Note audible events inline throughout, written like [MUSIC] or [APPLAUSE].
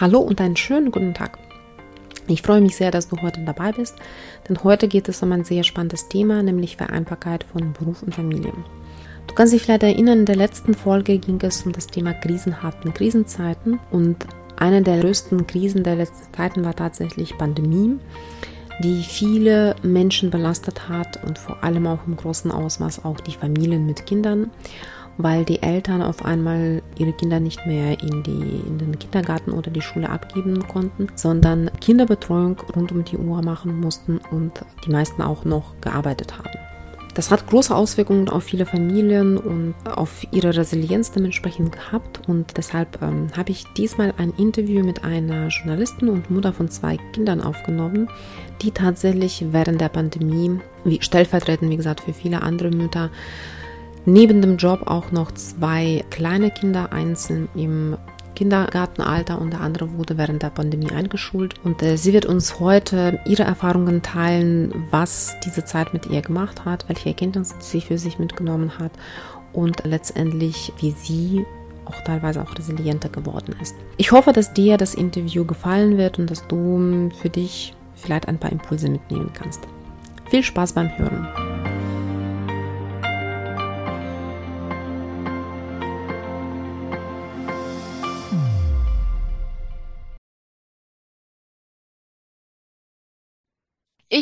Hallo und einen schönen guten Tag. Ich freue mich sehr, dass du heute dabei bist, denn heute geht es um ein sehr spannendes Thema, nämlich Vereinbarkeit von Beruf und Familie. Du kannst dich vielleicht erinnern, in der letzten Folge ging es um das Thema krisenhaften Krisenzeiten und eine der größten Krisen der letzten Zeiten war tatsächlich Pandemie, die viele Menschen belastet hat und vor allem auch im großen Ausmaß auch die Familien mit Kindern weil die Eltern auf einmal ihre Kinder nicht mehr in, die, in den Kindergarten oder die Schule abgeben konnten, sondern Kinderbetreuung rund um die Uhr machen mussten und die meisten auch noch gearbeitet haben. Das hat große Auswirkungen auf viele Familien und auf ihre Resilienz dementsprechend gehabt. Und deshalb ähm, habe ich diesmal ein Interview mit einer Journalistin und Mutter von zwei Kindern aufgenommen, die tatsächlich während der Pandemie, wie stellvertretend, wie gesagt, für viele andere Mütter, neben dem Job auch noch zwei kleine Kinder, eins im Kindergartenalter und der andere wurde während der Pandemie eingeschult. Und äh, sie wird uns heute ihre Erfahrungen teilen, was diese Zeit mit ihr gemacht hat, welche Erkenntnisse sie für sich mitgenommen hat und letztendlich, wie sie auch teilweise auch resilienter geworden ist. Ich hoffe, dass dir das Interview gefallen wird und dass du für dich vielleicht ein paar Impulse mitnehmen kannst. Viel Spaß beim Hören!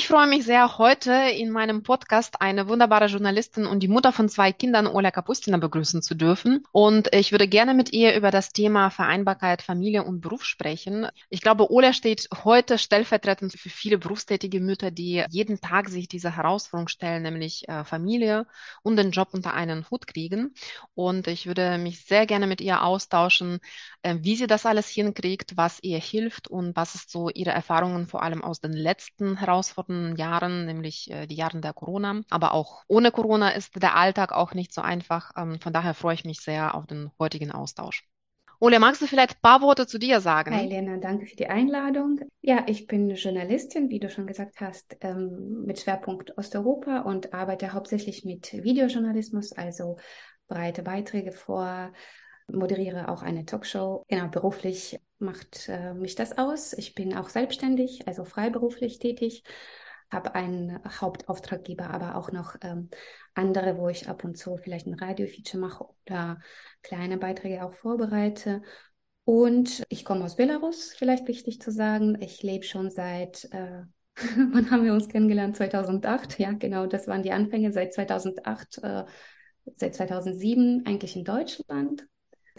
Freue mich sehr, heute in meinem Podcast eine wunderbare Journalistin und die Mutter von zwei Kindern, Ola Kapustina, begrüßen zu dürfen. Und ich würde gerne mit ihr über das Thema Vereinbarkeit Familie und Beruf sprechen. Ich glaube, Ola steht heute stellvertretend für viele berufstätige Mütter, die jeden Tag sich diese Herausforderung stellen, nämlich äh, Familie und den Job unter einen Hut kriegen. Und ich würde mich sehr gerne mit ihr austauschen, äh, wie sie das alles hinkriegt, was ihr hilft und was ist so ihre Erfahrungen vor allem aus den letzten Herausforderungen herausfordernden Jahren, nämlich äh, die Jahren der Corona. Aber auch ohne Corona ist der Alltag auch nicht so einfach. Ähm, von daher freue ich mich sehr auf den heutigen Austausch. Ole, magst du vielleicht ein paar Worte zu dir sagen? Hi Lena, danke für die Einladung. Ja, ich bin Journalistin, wie du schon gesagt hast, ähm, mit Schwerpunkt Osteuropa und arbeite hauptsächlich mit Videojournalismus, also breite Beiträge vor, moderiere auch eine Talkshow. Genau, beruflich macht äh, mich das aus. Ich bin auch selbstständig, also freiberuflich tätig, habe einen Hauptauftraggeber, aber auch noch ähm, andere, wo ich ab und zu vielleicht ein Radiofeature mache oder kleine Beiträge auch vorbereite. Und ich komme aus Belarus, vielleicht wichtig zu sagen. Ich lebe schon seit, äh, [LAUGHS] wann haben wir uns kennengelernt? 2008, ja, genau, das waren die Anfänge. Seit 2008, äh, seit 2007 eigentlich in Deutschland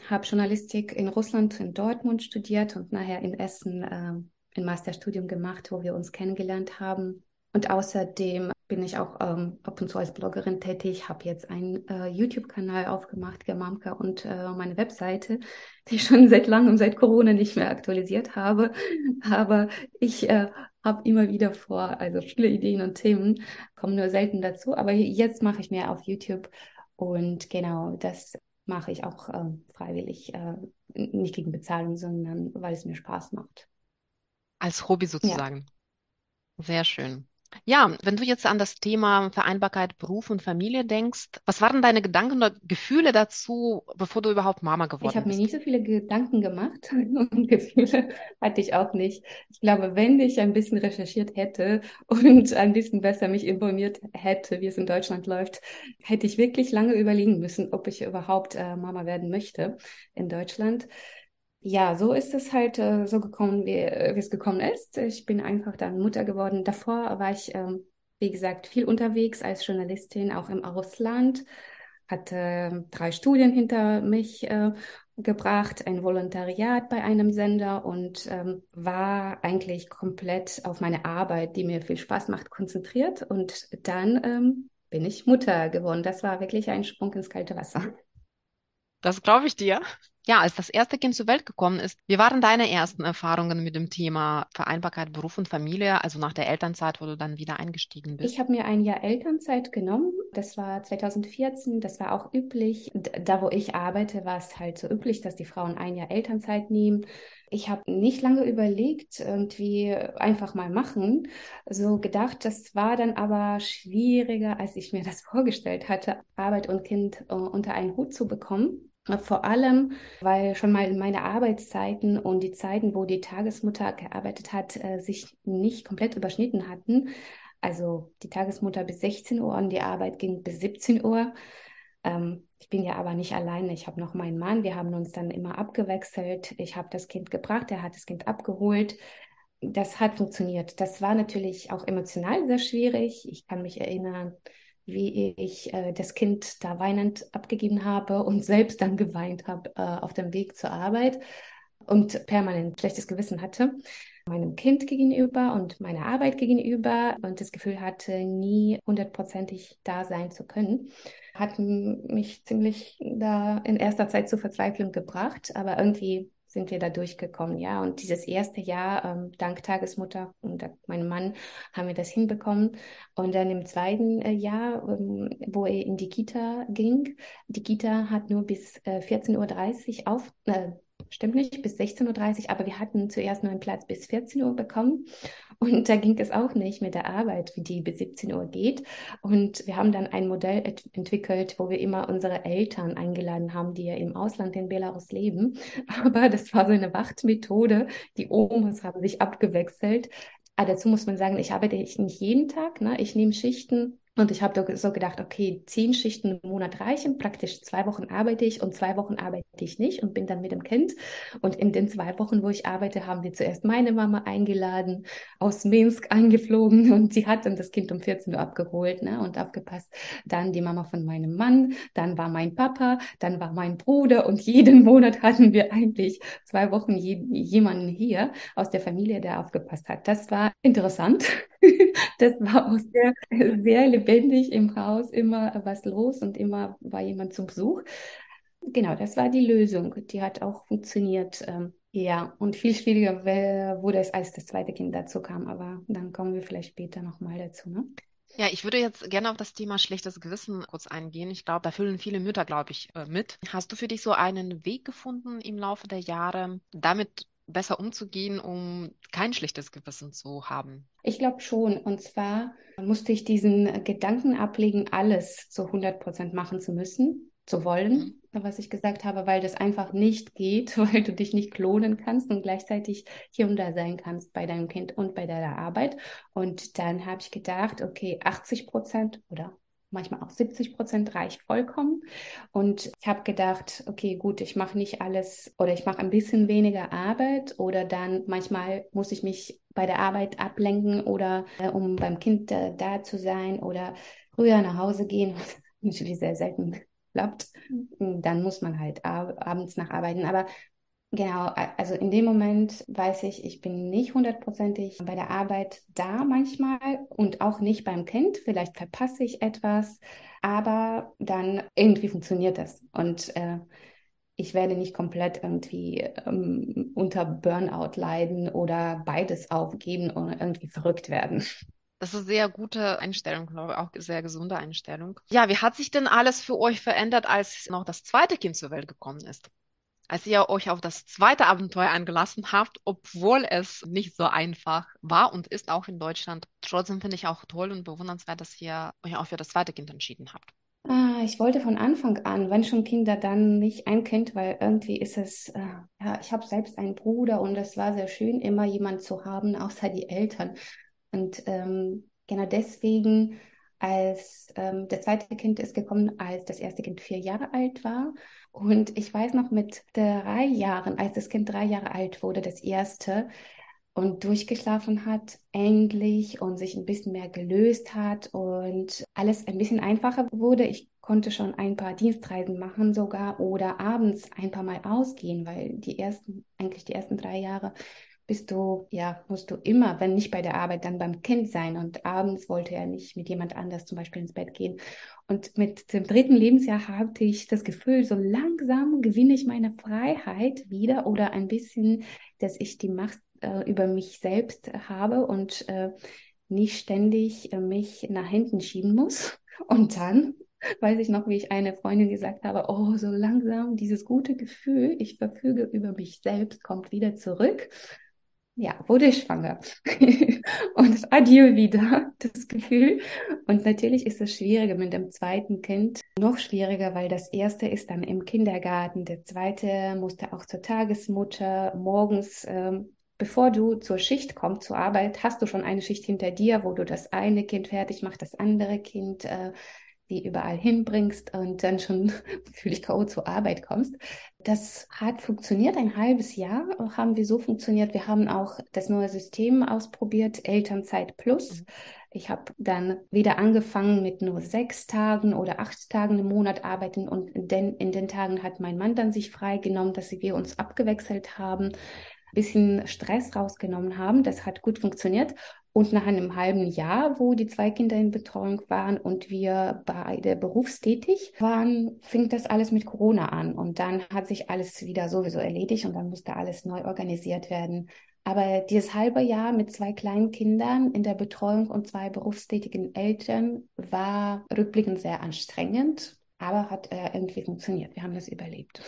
habe Journalistik in Russland, in Dortmund studiert und nachher in Essen äh, ein Masterstudium gemacht, wo wir uns kennengelernt haben. Und außerdem bin ich auch ähm, ab und zu als Bloggerin tätig, habe jetzt einen äh, YouTube-Kanal aufgemacht, Germamka, und äh, meine Webseite, [LAUGHS] die ich schon seit langem, seit Corona nicht mehr aktualisiert habe. Aber ich äh, habe immer wieder vor, also viele Ideen und Themen, kommen nur selten dazu. Aber jetzt mache ich mehr auf YouTube. Und genau, das mache ich auch äh, freiwillig, äh, nicht gegen Bezahlung, sondern weil es mir Spaß macht. Als Hobby sozusagen. Ja. Sehr schön. Ja, wenn du jetzt an das Thema Vereinbarkeit Beruf und Familie denkst, was waren deine Gedanken oder Gefühle dazu, bevor du überhaupt Mama geworden bist? Ich habe mir nicht so viele Gedanken gemacht [LAUGHS] und Gefühle hatte ich auch nicht. Ich glaube, wenn ich ein bisschen recherchiert hätte [LAUGHS] und ein bisschen besser mich informiert hätte, wie es in Deutschland läuft, hätte ich wirklich lange überlegen müssen, ob ich überhaupt äh, Mama werden möchte in Deutschland ja, so ist es halt äh, so gekommen, wie, äh, wie es gekommen ist. Ich bin einfach dann Mutter geworden. Davor war ich, ähm, wie gesagt, viel unterwegs als Journalistin, auch im Ausland, hatte äh, drei Studien hinter mich äh, gebracht, ein Volontariat bei einem Sender und ähm, war eigentlich komplett auf meine Arbeit, die mir viel Spaß macht, konzentriert. Und dann ähm, bin ich Mutter geworden. Das war wirklich ein Sprung ins kalte Wasser. Das glaube ich dir. Ja, als das erste Kind zur Welt gekommen ist, wie waren deine ersten Erfahrungen mit dem Thema Vereinbarkeit Beruf und Familie, also nach der Elternzeit, wo du dann wieder eingestiegen bist? Ich habe mir ein Jahr Elternzeit genommen. Das war 2014. Das war auch üblich. Da, wo ich arbeite, war es halt so üblich, dass die Frauen ein Jahr Elternzeit nehmen. Ich habe nicht lange überlegt, irgendwie einfach mal machen. So gedacht, das war dann aber schwieriger, als ich mir das [LAUGHS] vorgestellt hatte, Arbeit und Kind uh, unter einen Hut zu bekommen. Vor allem, weil schon mal meine Arbeitszeiten und die Zeiten, wo die Tagesmutter gearbeitet hat, äh, sich nicht komplett überschnitten hatten. Also die Tagesmutter bis 16 Uhr und die Arbeit ging bis 17 Uhr. Ähm, ich bin ja aber nicht alleine. Ich habe noch meinen Mann. Wir haben uns dann immer abgewechselt. Ich habe das Kind gebracht, er hat das Kind abgeholt. Das hat funktioniert. Das war natürlich auch emotional sehr schwierig. Ich kann mich erinnern, wie ich äh, das Kind da weinend abgegeben habe und [LAUGHS] selbst dann geweint habe äh, auf dem Weg zur Arbeit und permanent schlechtes Gewissen hatte. Meinem Kind gegenüber und meiner Arbeit gegenüber und das Gefühl hatte, nie hundertprozentig da sein zu können, hat mich ziemlich da in erster Zeit zur Verzweiflung gebracht, aber irgendwie sind wir da durchgekommen, ja. Und dieses erste Jahr, ähm, dank Tagesmutter und meinem Mann, haben wir das hinbekommen. Und dann im zweiten äh, Jahr, ähm, wo er in die Kita ging, die Kita hat nur bis äh, 14.30 Uhr auf, äh, stimmt nicht, bis 16.30 Uhr, aber wir hatten zuerst nur einen Platz bis 14 Uhr bekommen. Und da ging es auch nicht mit der Arbeit, wie die bis 17 Uhr geht. Und wir haben dann ein Modell ent entwickelt, wo wir immer unsere Eltern eingeladen haben, die ja im Ausland in Belarus leben. [LAUGHS] Aber das war so eine Wachtmethode. Die Omas haben sich abgewechselt. Aber ah, dazu muss man sagen, ich arbeite nicht jeden Tag. Ne? Ich nehme Schichten und ich habe so gedacht, okay, zehn Schichten im Monat reichen. Praktisch zwei Wochen arbeite ich und zwei Wochen arbeite ich nicht und bin dann mit dem Kind. Und in den zwei Wochen, wo ich arbeite, haben wir zuerst meine Mama eingeladen, aus Minsk eingeflogen und sie hat dann das Kind um 14 Uhr abgeholt ne, und aufgepasst. Dann die Mama von meinem Mann, dann war mein Papa, dann war mein Bruder und jeden Monat hatten wir eigentlich zwei Wochen je jemanden hier aus der Familie, der aufgepasst hat. Das war interessant. [LAUGHS] das war auch sehr, sehr lebendig im Haus, immer was los und immer war jemand zum Besuch. Genau, das war die Lösung. Die hat auch funktioniert. Ähm, ja, und viel schwieriger wurde es, als das zweite Kind dazu kam. Aber dann kommen wir vielleicht später nochmal dazu. Ne? Ja, ich würde jetzt gerne auf das Thema schlechtes Gewissen kurz eingehen. Ich glaube, da fühlen viele Mütter, glaube ich, äh, mit. Hast du für dich so einen Weg gefunden im Laufe der Jahre, damit besser umzugehen, um kein schlechtes Gewissen zu haben? Ich glaube schon. Und zwar musste ich diesen Gedanken ablegen, alles zu 100 Prozent machen zu müssen, zu wollen, mhm. was ich gesagt habe, weil das einfach nicht geht, [LAUGHS] weil du dich nicht klonen kannst und gleichzeitig hier und da sein kannst bei deinem Kind und bei deiner Arbeit. Und dann habe ich gedacht, okay, 80 Prozent oder manchmal auch 70 Prozent reicht vollkommen. Und ich habe gedacht, okay, gut, ich mache nicht alles oder ich mache ein bisschen weniger Arbeit oder dann manchmal muss ich mich bei der Arbeit ablenken oder äh, um beim Kind äh, da zu sein oder früher nach Hause gehen, [LAUGHS] was natürlich sehr selten [LAUGHS] klappt. Dann muss man halt ab abends nacharbeiten. Aber Genau, also in dem Moment weiß ich, ich bin nicht hundertprozentig bei der Arbeit da manchmal und auch nicht beim Kind. Vielleicht verpasse ich etwas, aber dann irgendwie funktioniert das. Und äh, ich werde nicht komplett irgendwie ähm, unter Burnout leiden oder beides aufgeben und irgendwie verrückt werden. Das ist eine sehr gute Einstellung, glaube ich, auch sehr gesunde Einstellung. Ja, wie hat sich denn alles für euch verändert, als noch das zweite Kind zur Welt gekommen ist? Als ihr euch auf das zweite Abenteuer eingelassen habt, obwohl es nicht so einfach war und ist auch in Deutschland. Trotzdem finde ich auch toll und bewundernswert, dass ihr euch auch für das zweite Kind entschieden habt. Ah, ich wollte von Anfang an, wenn schon Kinder, dann nicht ein Kind, weil irgendwie ist es, äh, ja, ich habe selbst einen Bruder und es war sehr schön, immer jemand zu haben, außer die Eltern. Und ähm, genau deswegen, als ähm, das zweite Kind ist gekommen, als das erste Kind vier Jahre alt war und ich weiß noch mit drei Jahren, als das Kind drei Jahre alt wurde, das erste, und durchgeschlafen hat, endlich und sich ein bisschen mehr gelöst hat und alles ein bisschen einfacher wurde. Ich konnte schon ein paar Dienstreisen machen sogar oder abends ein paar Mal ausgehen, weil die ersten, eigentlich die ersten drei Jahre bist du, ja, musst du immer, wenn nicht bei der Arbeit, dann beim Kind sein. Und abends wollte er nicht mit jemand anders zum Beispiel ins Bett gehen. Und mit dem dritten Lebensjahr hatte ich das Gefühl, so langsam gewinne ich meine Freiheit wieder oder ein bisschen, dass ich die Macht äh, über mich selbst habe und äh, nicht ständig äh, mich nach hinten schieben muss. [LAUGHS] Und dann weiß ich noch, wie ich eine Freundin gesagt habe, oh, so langsam dieses gute Gefühl, ich verfüge über mich selbst, kommt wieder zurück. Ja, wurde ich schwanger. [LAUGHS] und adieu wieder, das Gefühl. Und natürlich ist es schwieriger mit dem zweiten Kind. Noch schwieriger, weil das erste ist dann im Kindergarten. Der zweite musste auch zur Tagesmutter morgens ähm, bevor du zur Schicht kommst, zur Arbeit, hast du schon eine Schicht hinter dir, wo du das eine Kind fertig machst, das andere Kind äh, die überall hinbringst und dann schon [LAUGHS] fühlig K.O. zur Arbeit kommst. Das hat funktioniert, ein halbes Jahr haben wir so funktioniert. Wir haben auch das neue System ausprobiert, Elternzeit Plus. Mhm. Ich habe dann wieder angefangen mit nur sechs Tagen oder acht Tagen im Monat arbeiten und in den, in den Tagen hat mein Mann dann sich freigenommen, dass wir uns abgewechselt haben bisschen Stress rausgenommen haben. Das hat gut funktioniert. Und nach einem halben Jahr, wo die zwei Kinder in Betreuung waren und wir beide berufstätig waren, fing das alles mit Corona an. Und dann hat sich alles wieder sowieso erledigt und dann musste alles neu organisiert werden. Aber dieses halbe Jahr mit zwei kleinen Kindern in der Betreuung und zwei berufstätigen Eltern war rückblickend sehr anstrengend, aber hat äh, irgendwie funktioniert. Wir haben das überlebt.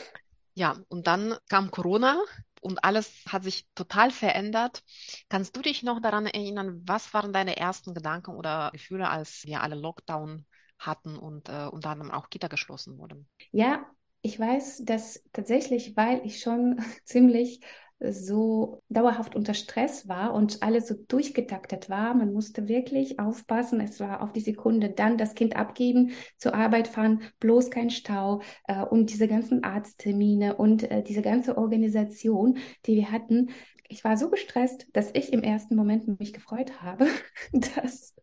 Ja, und dann kam Corona und alles hat sich total verändert. Kannst du dich noch daran erinnern, was waren deine ersten Gedanken oder Gefühle, als wir alle Lockdown hatten und äh, unter anderem auch Kita geschlossen wurden? Ja, ich weiß, dass tatsächlich, weil ich schon [LAUGHS] ziemlich so dauerhaft unter Stress war und alles so durchgetaktet war. Man musste wirklich aufpassen. Es war auf die Sekunde dann das Kind abgeben, zur Arbeit fahren, bloß kein Stau äh, und diese ganzen Arzttermine und äh, diese ganze Organisation, die wir hatten. Ich war so gestresst, dass ich im ersten Moment mich gefreut habe, [LAUGHS] dass,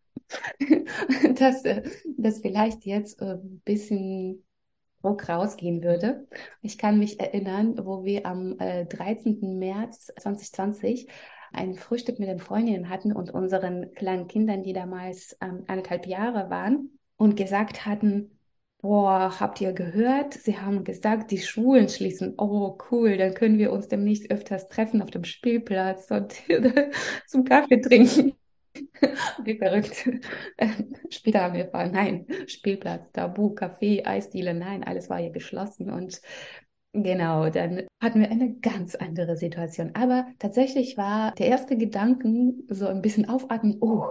[LAUGHS] dass, äh, dass vielleicht jetzt ein äh, bisschen Druck rausgehen würde. Ich kann mich erinnern, wo wir am äh, 13. März 2020 ein Frühstück mit den Freundinnen hatten und unseren kleinen Kindern, die damals ähm, anderthalb Jahre waren, und gesagt hatten, Boah, habt ihr gehört? Sie haben gesagt, die Schulen schließen. Oh, cool, dann können wir uns demnächst öfters treffen auf dem Spielplatz und [LAUGHS] zum Kaffee trinken. [LAUGHS] Wie verrückt. [LAUGHS] Später haben wir erfahren, nein, Spielplatz, Tabu, Café, Eisdiele, nein, alles war hier geschlossen. Und genau, dann hatten wir eine ganz andere Situation. Aber tatsächlich war der erste Gedanken so ein bisschen aufatmen, oh,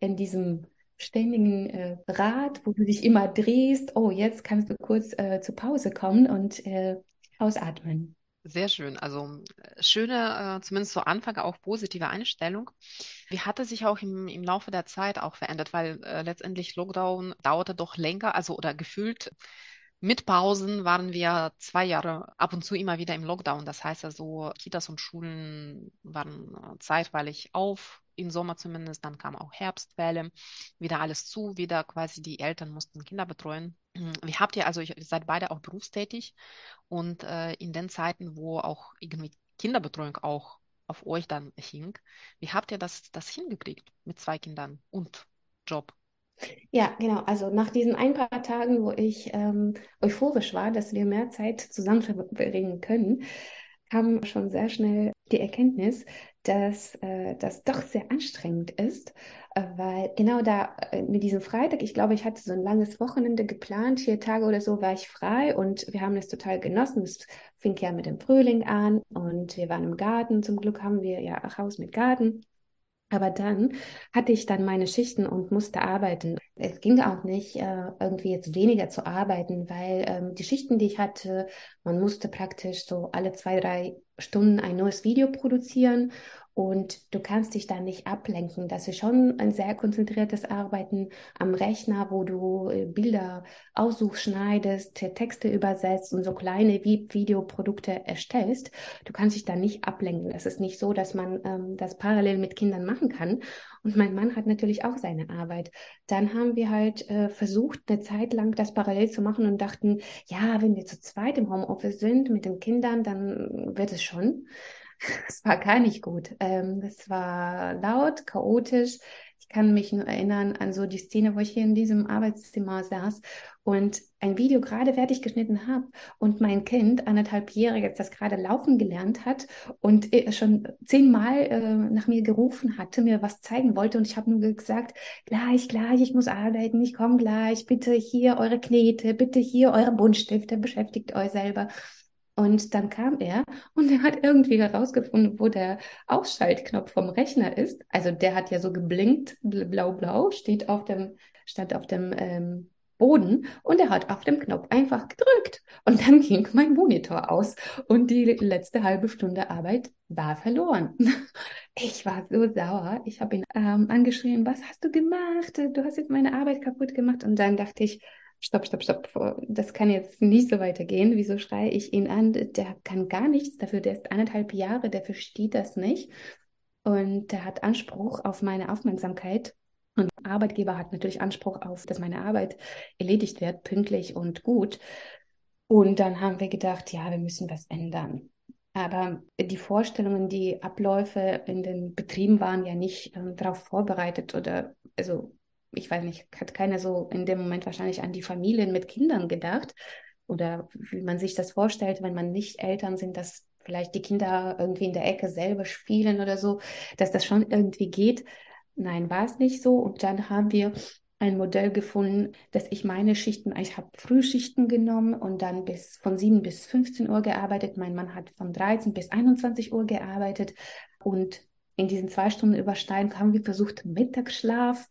in diesem ständigen äh, Rad, wo du dich immer drehst, oh, jetzt kannst du kurz äh, zur Pause kommen und äh, ausatmen. Sehr schön. Also äh, schöne, äh, zumindest zu Anfang auch positive Einstellung. Wie hatte sich auch im, im Laufe der Zeit auch verändert? Weil äh, letztendlich Lockdown dauerte doch länger, also oder gefühlt mit Pausen waren wir zwei Jahre ab und zu immer wieder im Lockdown. Das heißt also, Kitas und Schulen waren äh, zeitweilig auf, im Sommer zumindest. Dann kam auch Herbstwelle, wieder alles zu, wieder quasi die Eltern mussten Kinder betreuen. Wie habt ihr, also ihr seid beide auch berufstätig und äh, in den Zeiten, wo auch irgendwie Kinderbetreuung auch auf euch dann hing, wie habt ihr das, das hingekriegt mit zwei Kindern und Job? Ja, genau. Also nach diesen ein paar Tagen, wo ich ähm, euphorisch war, dass wir mehr Zeit zusammen verbringen können, kam schon sehr schnell die Erkenntnis, dass äh, das doch sehr anstrengend ist, äh, weil genau da äh, mit diesem Freitag, ich glaube, ich hatte so ein langes Wochenende geplant, vier Tage oder so war ich frei und wir haben es total genossen. Es fing ja mit dem Frühling an und wir waren im Garten. Zum Glück haben wir ja ein Haus mit Garten. Aber dann hatte ich dann meine Schichten und musste arbeiten. Es ging auch nicht, äh, irgendwie jetzt weniger zu arbeiten, weil ähm, die Schichten, die ich hatte, man musste praktisch so alle zwei, drei Stunden ein neues Video produzieren und du kannst dich da nicht ablenken. Das ist schon ein sehr konzentriertes Arbeiten am Rechner, wo du äh, Bilder aussuchst, schneidest, Texte übersetzt und so kleine Videoprodukte erstellst. Du kannst dich da nicht ablenken. Es ist nicht so, dass man ähm, das parallel mit Kindern machen kann. Und mein Mann hat natürlich auch seine Arbeit. Dann haben wir halt äh, versucht, eine Zeit lang das parallel zu machen und dachten, ja, wenn wir zu zweit im Homeoffice sind mit den Kindern, dann wird es schon. [LAUGHS] Es war gar nicht gut. Ähm, es war laut, chaotisch. Ich kann mich nur erinnern an so die Szene, wo ich hier in diesem Arbeitszimmer saß und ein Video gerade fertig geschnitten habe und mein Kind, anderthalbjähriges, das gerade laufen gelernt hat und äh, schon zehnmal äh, nach mir gerufen hatte, mir was zeigen wollte und ich habe nur gesagt, gleich, gleich, ich muss arbeiten, ich komme gleich, bitte hier eure Knete, bitte hier eure Buntstifte, beschäftigt euch selber. Und dann kam er und er hat irgendwie herausgefunden, wo der Ausschaltknopf vom Rechner ist. Also der hat ja so geblinkt, blau-blau, steht auf dem, stand auf dem ähm, Boden und er hat auf dem Knopf einfach gedrückt. Und dann [LAUGHS] ging mein Monitor aus und die letzte halbe Stunde Arbeit war verloren. [LAUGHS] Ich war so sauer. Ich habe ihn ähm, angeschrien, was hast du gemacht? Du hast jetzt meine Arbeit kaputt gemacht. Und dann dachte ich, stopp, stopp, stopp, das kann jetzt nicht so weitergehen. Wieso schreie ich ihn an? Der kann gar nichts dafür, der ist eineinhalb Jahre, der versteht das nicht. Und der hat Anspruch auf meine Aufmerksamkeit. Und Arbeitgeber hat natürlich Anspruch auf, dass meine Arbeit erledigt wird, pünktlich und gut. Und dann haben wir gedacht, ja, wir müssen was ändern. Aber die Vorstellungen, die Abläufe in den Betrieben waren ja nicht äh, darauf vorbereitet oder also ich weiß nicht, hat keiner so in dem Moment wahrscheinlich an die Familien mit Kindern gedacht oder wie man sich das vorstellt, wenn man nicht Eltern sind, dass vielleicht die Kinder irgendwie in der Ecke selber spielen oder so, dass das schon irgendwie geht. Nein, war es nicht so. Und dann haben wir ein Modell gefunden, dass ich meine Schichten, ich habe Frühschichten genommen und dann bis von 7 bis 15 Uhr gearbeitet. Mein Mann hat von 13 bis 21 Uhr gearbeitet und in diesen zwei Stunden überschneiden haben wir versucht, Mittagsschlaf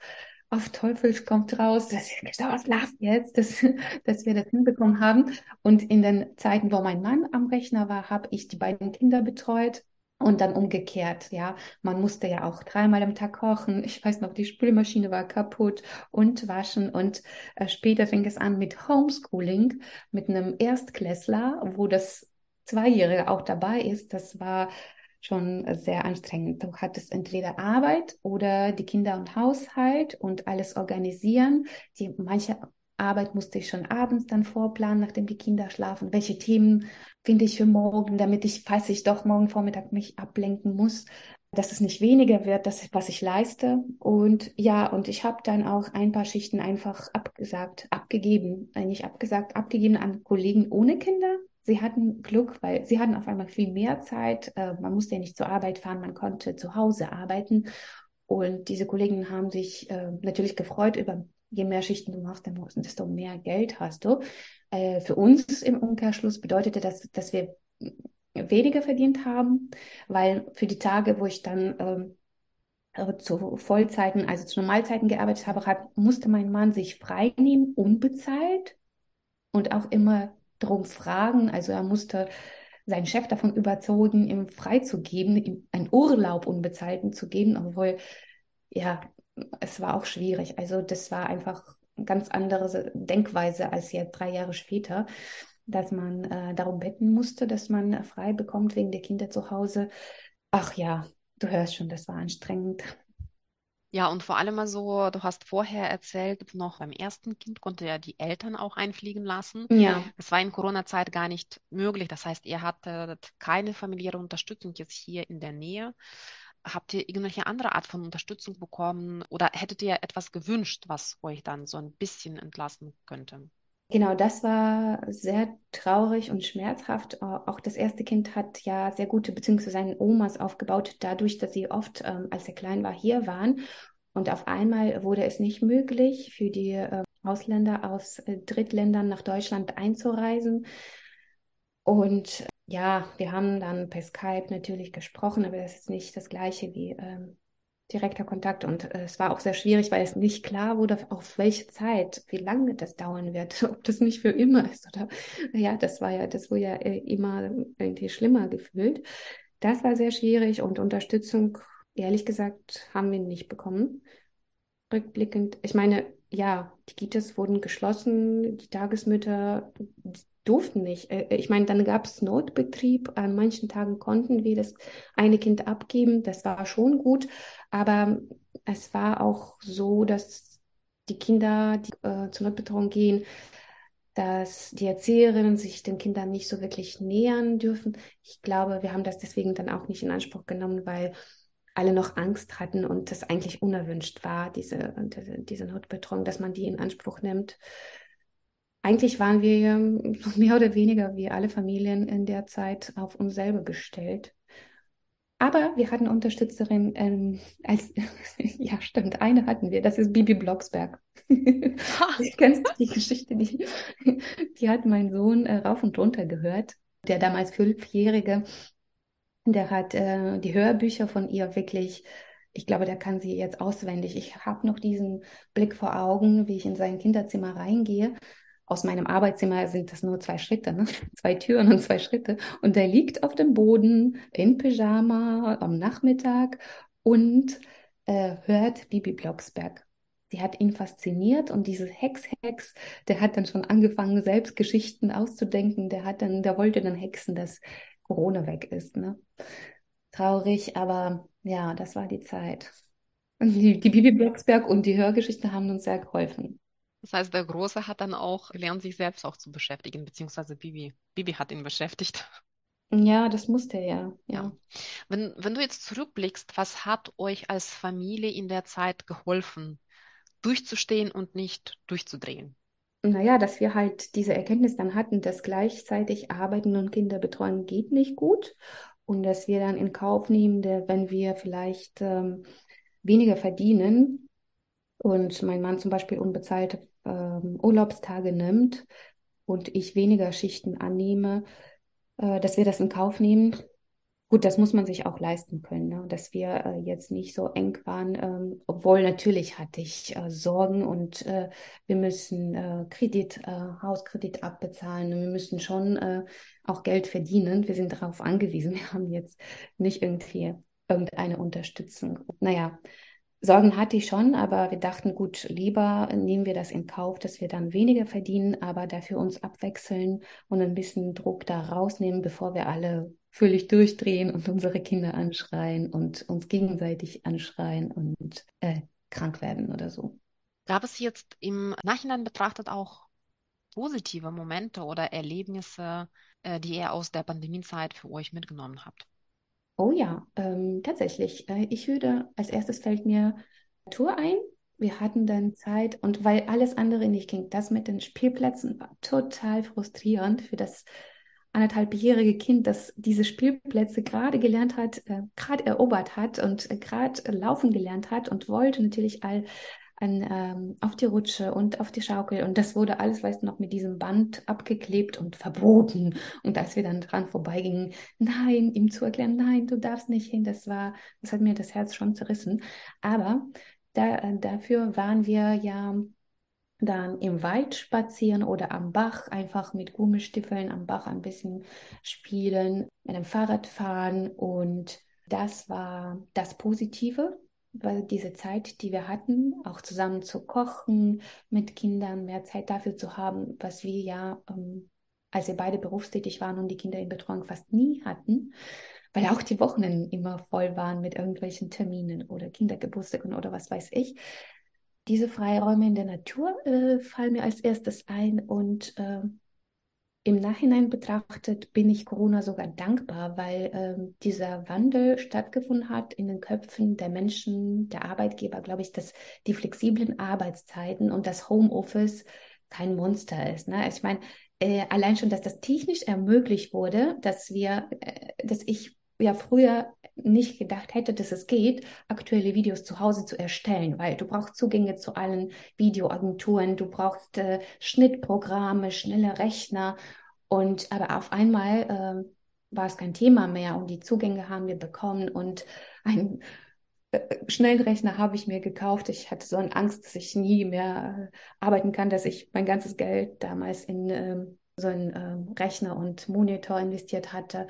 auf Teufels kommt raus, dass ich schlaf jetzt, dass, [LAUGHS] dass wir das hinbekommen haben. Und in den Zeiten, wo mein Mann am Rechner war, habe ich die beiden Kinder betreut. Und dann umgekehrt, ja. Man musste ja auch dreimal am Tag kochen. Ich weiß noch, die Spülmaschine war kaputt und waschen. Und äh, später fing es an mit Homeschooling, mit einem Erstklässler, wo das Zweijährige auch dabei ist. Das war schon sehr anstrengend. Du hattest entweder Arbeit oder die Kinder und Haushalt und alles organisieren. Die, manche Arbeit musste ich schon abends dann vorplanen, nachdem die Kinder schlafen. Welche Themen finde ich für morgen, damit ich, falls ich doch morgen Vormittag mich ablenken muss, dass es nicht weniger wird, das, was ich leiste. Und ja, und ich habe dann auch ein paar Schichten einfach abgesagt, abgegeben, äh, nicht abgesagt, abgegeben an Kollegen ohne Kinder sie hatten Glück, weil sie hatten auf einmal viel mehr Zeit. Äh, man musste ja nicht zur Arbeit fahren, man konnte zu Hause arbeiten. Und diese Kollegen haben sich äh, natürlich gefreut über, je mehr Schichten du machst, desto mehr Geld hast du. Äh, für uns im Umkehrschluss bedeutete das, dass wir weniger verdient haben, weil für die Tage, wo ich dann ähm, äh, zu Vollzeiten, also zu Normalzeiten gearbeitet habe, musste mein Mann sich frei nehmen, unbezahlt und auch immer darum fragen. Also er musste seinen Chef davon überzeugen, ihm freizugeben, ihm einen Urlaub unbezahlten zu geben, obwohl, ja, es war auch schwierig. Also das war einfach eine ganz andere Denkweise als jetzt drei Jahre später, dass man äh, darum betten musste, dass man frei bekommt wegen der Kinder zu Hause. Ach ja, du hörst schon, das war anstrengend. Ja, und vor allem mal so, du hast vorher erzählt, noch beim ersten Kind konnte ja die Eltern auch einfliegen lassen. Ja. Das war in Corona-Zeit gar nicht möglich. Das heißt, ihr hattet keine familiäre Unterstützung jetzt hier in der Nähe. Habt ihr irgendwelche andere Art von Unterstützung bekommen oder hättet ihr etwas gewünscht, was euch dann so ein bisschen entlassen könnte? Genau, das war sehr traurig und schmerzhaft. Auch das erste Kind hat ja sehr gute Beziehungen zu seinen Omas aufgebaut, dadurch, dass sie oft, ähm, als er klein war, hier waren. Und auf einmal wurde es nicht möglich, für die äh, Ausländer aus äh, Drittländern nach Deutschland einzureisen. Und ja, wir haben dann per Skype natürlich gesprochen, aber das ist nicht das gleiche wie ähm, direkter Kontakt. Und äh, es war auch sehr schwierig, weil es nicht klar wurde, auf welche Zeit, wie lange das dauern wird, [LAUGHS] ob das nicht für immer ist oder ja, das war ja, das wurde ja äh, immer irgendwie schlimmer gefühlt. Das war sehr schwierig und Unterstützung, ehrlich gesagt, haben wir nicht bekommen. Rückblickend, ich meine, ja, die Kitas wurden geschlossen, die Tagesmütter durften nicht. Äh, ich meine, dann gab es Notbetrieb. An manchen Tagen konnten wir das eine Kind abgeben. Das war schon gut. Aber es war auch so, dass die Kinder, die äh, zur Notbetreuung gehen, dass die Erzieherinnen sich den Kindern nicht so wirklich nähern dürfen. Ich glaube, wir haben das deswegen dann auch nicht in Anspruch genommen, weil alle noch Angst hatten und das eigentlich unerwünscht war, diese, diese Notbetreuung, dass man die in Anspruch nimmt. Eigentlich waren wir [LAUGHS] mehr oder weniger wie alle Familien in der Zeit auf uns selber gestellt. Aber wir hatten Unterstützerin, ähm, [LAUGHS] als, ja stimmt, eine hatten wir, das ist Bibi Blocksberg. [LAUGHS] Kennst du die Geschichte? Die, die hat mein Sohn äh, rauf und runter gehört. Der damals Fünfjährige, der hat äh, die Hörbücher von ihr wirklich, ich glaube, der kann sie jetzt auswendig. Ich habe noch diesen Blick vor Augen, wie ich in sein Kinderzimmer reingehe. Aus meinem Arbeitszimmer sind das nur zwei Schritte, ne? [LAUGHS] zwei Türen und zwei Schritte. Und der liegt auf dem Boden in Pyjama am Nachmittag und äh, hört Bibi Blocksberg. Sie hat ihn fasziniert und dieses Hex-Hex, der hat dann schon angefangen, selbst Geschichten auszudenken. Der hat dann, der wollte dann hexen, dass Corona weg ist. Ne? Traurig, aber ja, das war die Zeit. Die, die Bibi Blocksberg und die Hörgeschichten haben uns sehr geholfen. Das heißt, der Große hat dann auch gelernt, sich selbst auch zu beschäftigen, beziehungsweise Bibi. Bibi hat ihn beschäftigt. Ja, das musste er, ja. Ja. Wenn, wenn du jetzt zurückblickst, was hat euch als Familie in der Zeit geholfen, durchzustehen und nicht durchzudrehen? Naja, dass wir halt diese Erkenntnis dann hatten, dass gleichzeitig Arbeiten und Kinder betreuen geht nicht gut und dass wir dann in Kauf nehmen, wenn wir vielleicht ähm, weniger verdienen und mein Mann zum Beispiel unbezahlte ähm, Urlaubstage nimmt und ich weniger Schichten annehme, äh, dass wir das in Kauf nehmen Gut, das muss man sich auch leisten können, ne? dass wir äh, jetzt nicht so eng waren, ähm, obwohl natürlich hatte ich äh, Sorgen und äh, wir müssen äh, Kredit, äh, Hauskredit abbezahlen und wir müssen schon äh, auch Geld verdienen. Wir sind darauf angewiesen. [LAUGHS] Wir haben jetzt nicht irgendwie irgendeine Unterstützung. Naja, Sorgen hatte ich schon, aber wir dachten, gut, lieber nehmen wir das in Kauf, dass wir dann weniger verdienen, aber dafür uns abwechseln und ein bisschen Druck da rausnehmen, bevor wir alle völlig durchdrehen und unsere Kinder anschreien und uns gegenseitig anschreien und äh, krank werden oder so. Gab es jetzt im Nachhinein betrachtet auch positive Momente oder Erlebnisse, äh, die ihr aus der Pandemiezeit für euch mitgenommen habt? Oh ja, ähm, tatsächlich. Äh, ich würde, als erstes fällt mir Tour ein. Wir hatten dann Zeit und weil alles andere nicht ging, das mit den Spielplätzen war total frustrierend für das anderthalbjährige Kind, das diese Spielplätze gerade gelernt hat, äh, gerade erobert hat und äh, gerade laufen gelernt hat und wollte natürlich all an, ähm, auf die Rutsche und auf die Schaukel. Und das wurde alles, weißt du, noch mit diesem Band abgeklebt und verboten. Und als wir dann dran vorbeigingen, nein, ihm zu erklären, nein, du darfst nicht hin, das war, das hat mir das Herz schon zerrissen. Aber da, äh, dafür waren wir ja dann im Wald spazieren oder am Bach, einfach mit Gummistiefeln am Bach ein bisschen spielen, mit dem Fahrrad fahren und das war das Positive, weil diese Zeit, die wir hatten, auch zusammen zu kochen mit Kindern, mehr Zeit dafür zu haben, was wir ja, ähm, als wir beide berufstätig waren und die Kinder in Betreuung fast nie hatten, weil auch die Wochenenden immer voll waren mit irgendwelchen Terminen oder Kindergeburtstagen oder was weiß ich. Diese Freiräume in der Natur äh, fallen mir als erstes ein und äh, im Nachhinein betrachtet bin ich Corona sogar dankbar, weil äh, dieser Wandel stattgefunden hat in den Köpfen der Menschen, der Arbeitgeber, glaube ich, dass die flexiblen Arbeitszeiten und das Homeoffice kein Monster ist. Ne? Ich meine, äh, allein schon, dass das technisch ermöglicht wurde, dass wir, äh, dass ich ja früher nicht gedacht hätte, dass es geht, aktuelle Videos zu Hause zu erstellen, weil du brauchst Zugänge zu allen Videoagenturen, du brauchst äh, Schnittprogramme, schnelle Rechner und aber auf einmal äh, war es kein Thema mehr und die Zugänge haben wir bekommen und ein äh, Schnellrechner habe ich mir gekauft. Ich hatte so eine Angst, dass ich nie mehr äh, arbeiten kann, dass ich mein ganzes Geld damals in ähm, so einen ähm, Rechner und Monitor investiert hatte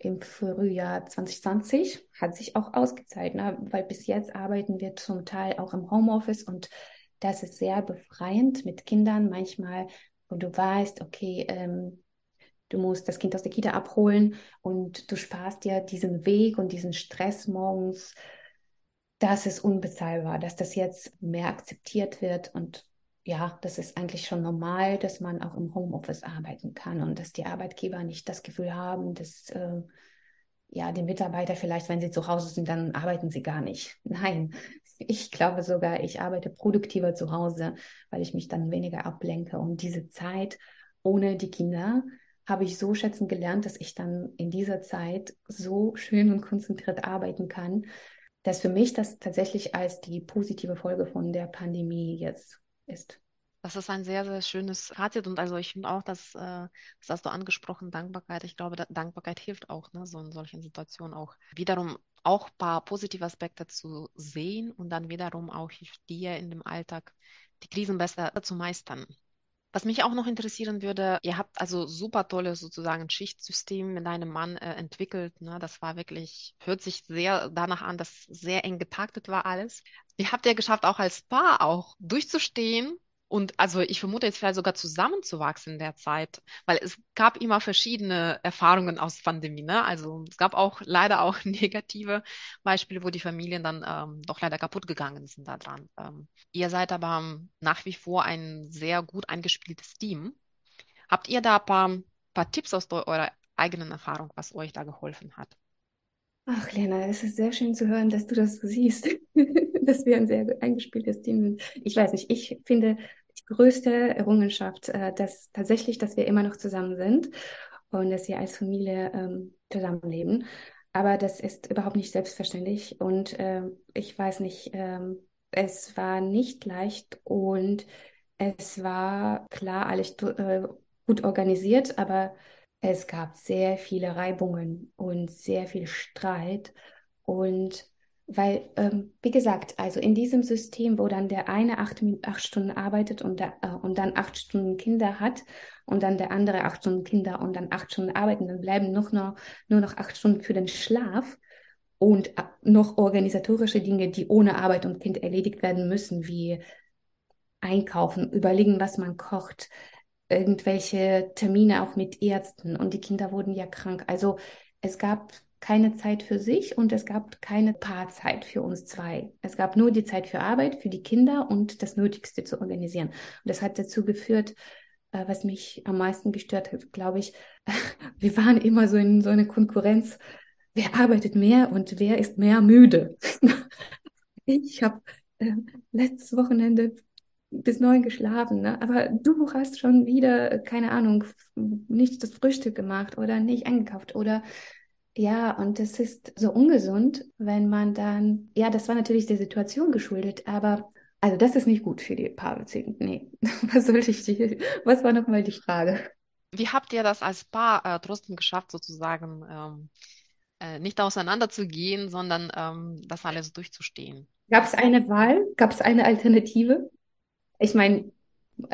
im Frühjahr 2020, hat sich auch ausgezahlt, ne? weil bis jetzt arbeiten wir zum Teil auch im Homeoffice und das ist sehr befreiend mit Kindern manchmal, wo du weißt, okay, ähm, du musst das Kind aus der Kita abholen und du sparst dir diesen Weg und diesen Stress morgens. Das ist unbezahlbar, dass das jetzt mehr akzeptiert wird und ja, das ist eigentlich schon normal, dass man auch im Homeoffice arbeiten kann und dass die Arbeitgeber nicht das Gefühl haben, dass äh, ja die Mitarbeiter vielleicht, wenn sie zu Hause sind, dann arbeiten sie gar nicht. [LAUGHS] Nein, ich glaube sogar, ich arbeite produktiver zu Hause, weil ich mich dann weniger ablenke. Und diese Zeit ohne die Kinder habe ich so schätzen gelernt, dass ich dann in dieser Zeit so schön und konzentriert arbeiten kann, dass für mich das tatsächlich als die positive Folge von der Pandemie jetzt ist. Das ist ein sehr, sehr schönes Fazit und also ich finde auch, dass, äh, das hast du angesprochen, Dankbarkeit. Ich glaube, Dankbarkeit hilft auch, ne, so in solchen Situationen auch wiederum auch ein paar positive Aspekte zu sehen und dann wiederum auch hilft dir in dem Alltag, die Krisen besser zu meistern. Was mich auch noch interessieren würde, ihr habt also super tolles sozusagen Schichtsystem mit deinem Mann äh, entwickelt. Ne? Das war wirklich, hört sich sehr danach an, dass sehr eng getaktet war alles. Wie habt ihr geschafft, auch als Paar auch durchzustehen und also ich vermute jetzt vielleicht sogar zusammenzuwachsen in der Zeit, weil es gab immer verschiedene Erfahrungen aus Pandemie. Ne? Also es gab auch [LAUGHS] leider auch [LAUGHS] negative Beispiele, wo die Familien dann ähm, doch leider kaputt gegangen sind daran. Ähm, ihr seid aber nach wie vor ein sehr gut eingespieltes Team. Habt ihr da ein paar, paar Tipps aus eurer eigenen Erfahrung, was euch da geholfen hat? Ach, Lena, es ist sehr schön zu hören, dass du das so siehst, [LAUGHS] dass wir ein sehr eingespieltes Team sind. Ich weiß nicht, ich finde, größte Errungenschaft, äh, dass tatsächlich, dass wir immer noch zusammen sind und dass wir als Familie ähm, zusammenleben. Aber das ist überhaupt nicht selbstverständlich und äh, ich weiß nicht, ähm, es war nicht leicht und es war klar alles äh, gut organisiert, aber es gab sehr viele Reibungen und sehr viel Streit und weil, ähm, wie gesagt, also in diesem System, wo dann der eine acht, acht Stunden arbeitet und, der, äh, und dann acht Stunden Kinder hat und dann der andere acht Stunden Kinder und dann acht Stunden arbeiten, dann bleiben noch, noch, nur noch acht Stunden für den Schlaf und äh, noch organisatorische Dinge, die ohne Arbeit und Kind erledigt werden müssen, wie einkaufen, überlegen, was man kocht, irgendwelche Termine auch mit Ärzten und die Kinder wurden ja krank. Also es gab keine Zeit für sich und es gab keine Paarzeit für uns zwei. Es gab nur die Zeit für Arbeit, für die Kinder und das Nötigste zu organisieren. Und das hat dazu geführt, äh, was mich am meisten gestört hat, glaube ich, [LAUGHS] wir waren immer so in so einer Konkurrenz. Wer arbeitet mehr und wer ist mehr müde? [LAUGHS] ich habe äh, letztes Wochenende bis neun geschlafen, ne? aber du hast schon wieder, keine Ahnung, nicht das Frühstück gemacht oder nicht eingekauft oder ja, und das ist so ungesund, wenn man dann, ja, das war natürlich der Situation geschuldet, aber also das ist nicht gut für die Paarbeziehung. Nee, [LAUGHS] was sollte ich die, was war nochmal die Frage? Wie habt ihr das als Paar äh, trotzdem geschafft, sozusagen ähm, äh, nicht auseinanderzugehen, sondern ähm, das alles durchzustehen? Gab es eine Wahl? Gab es eine Alternative? Ich meine,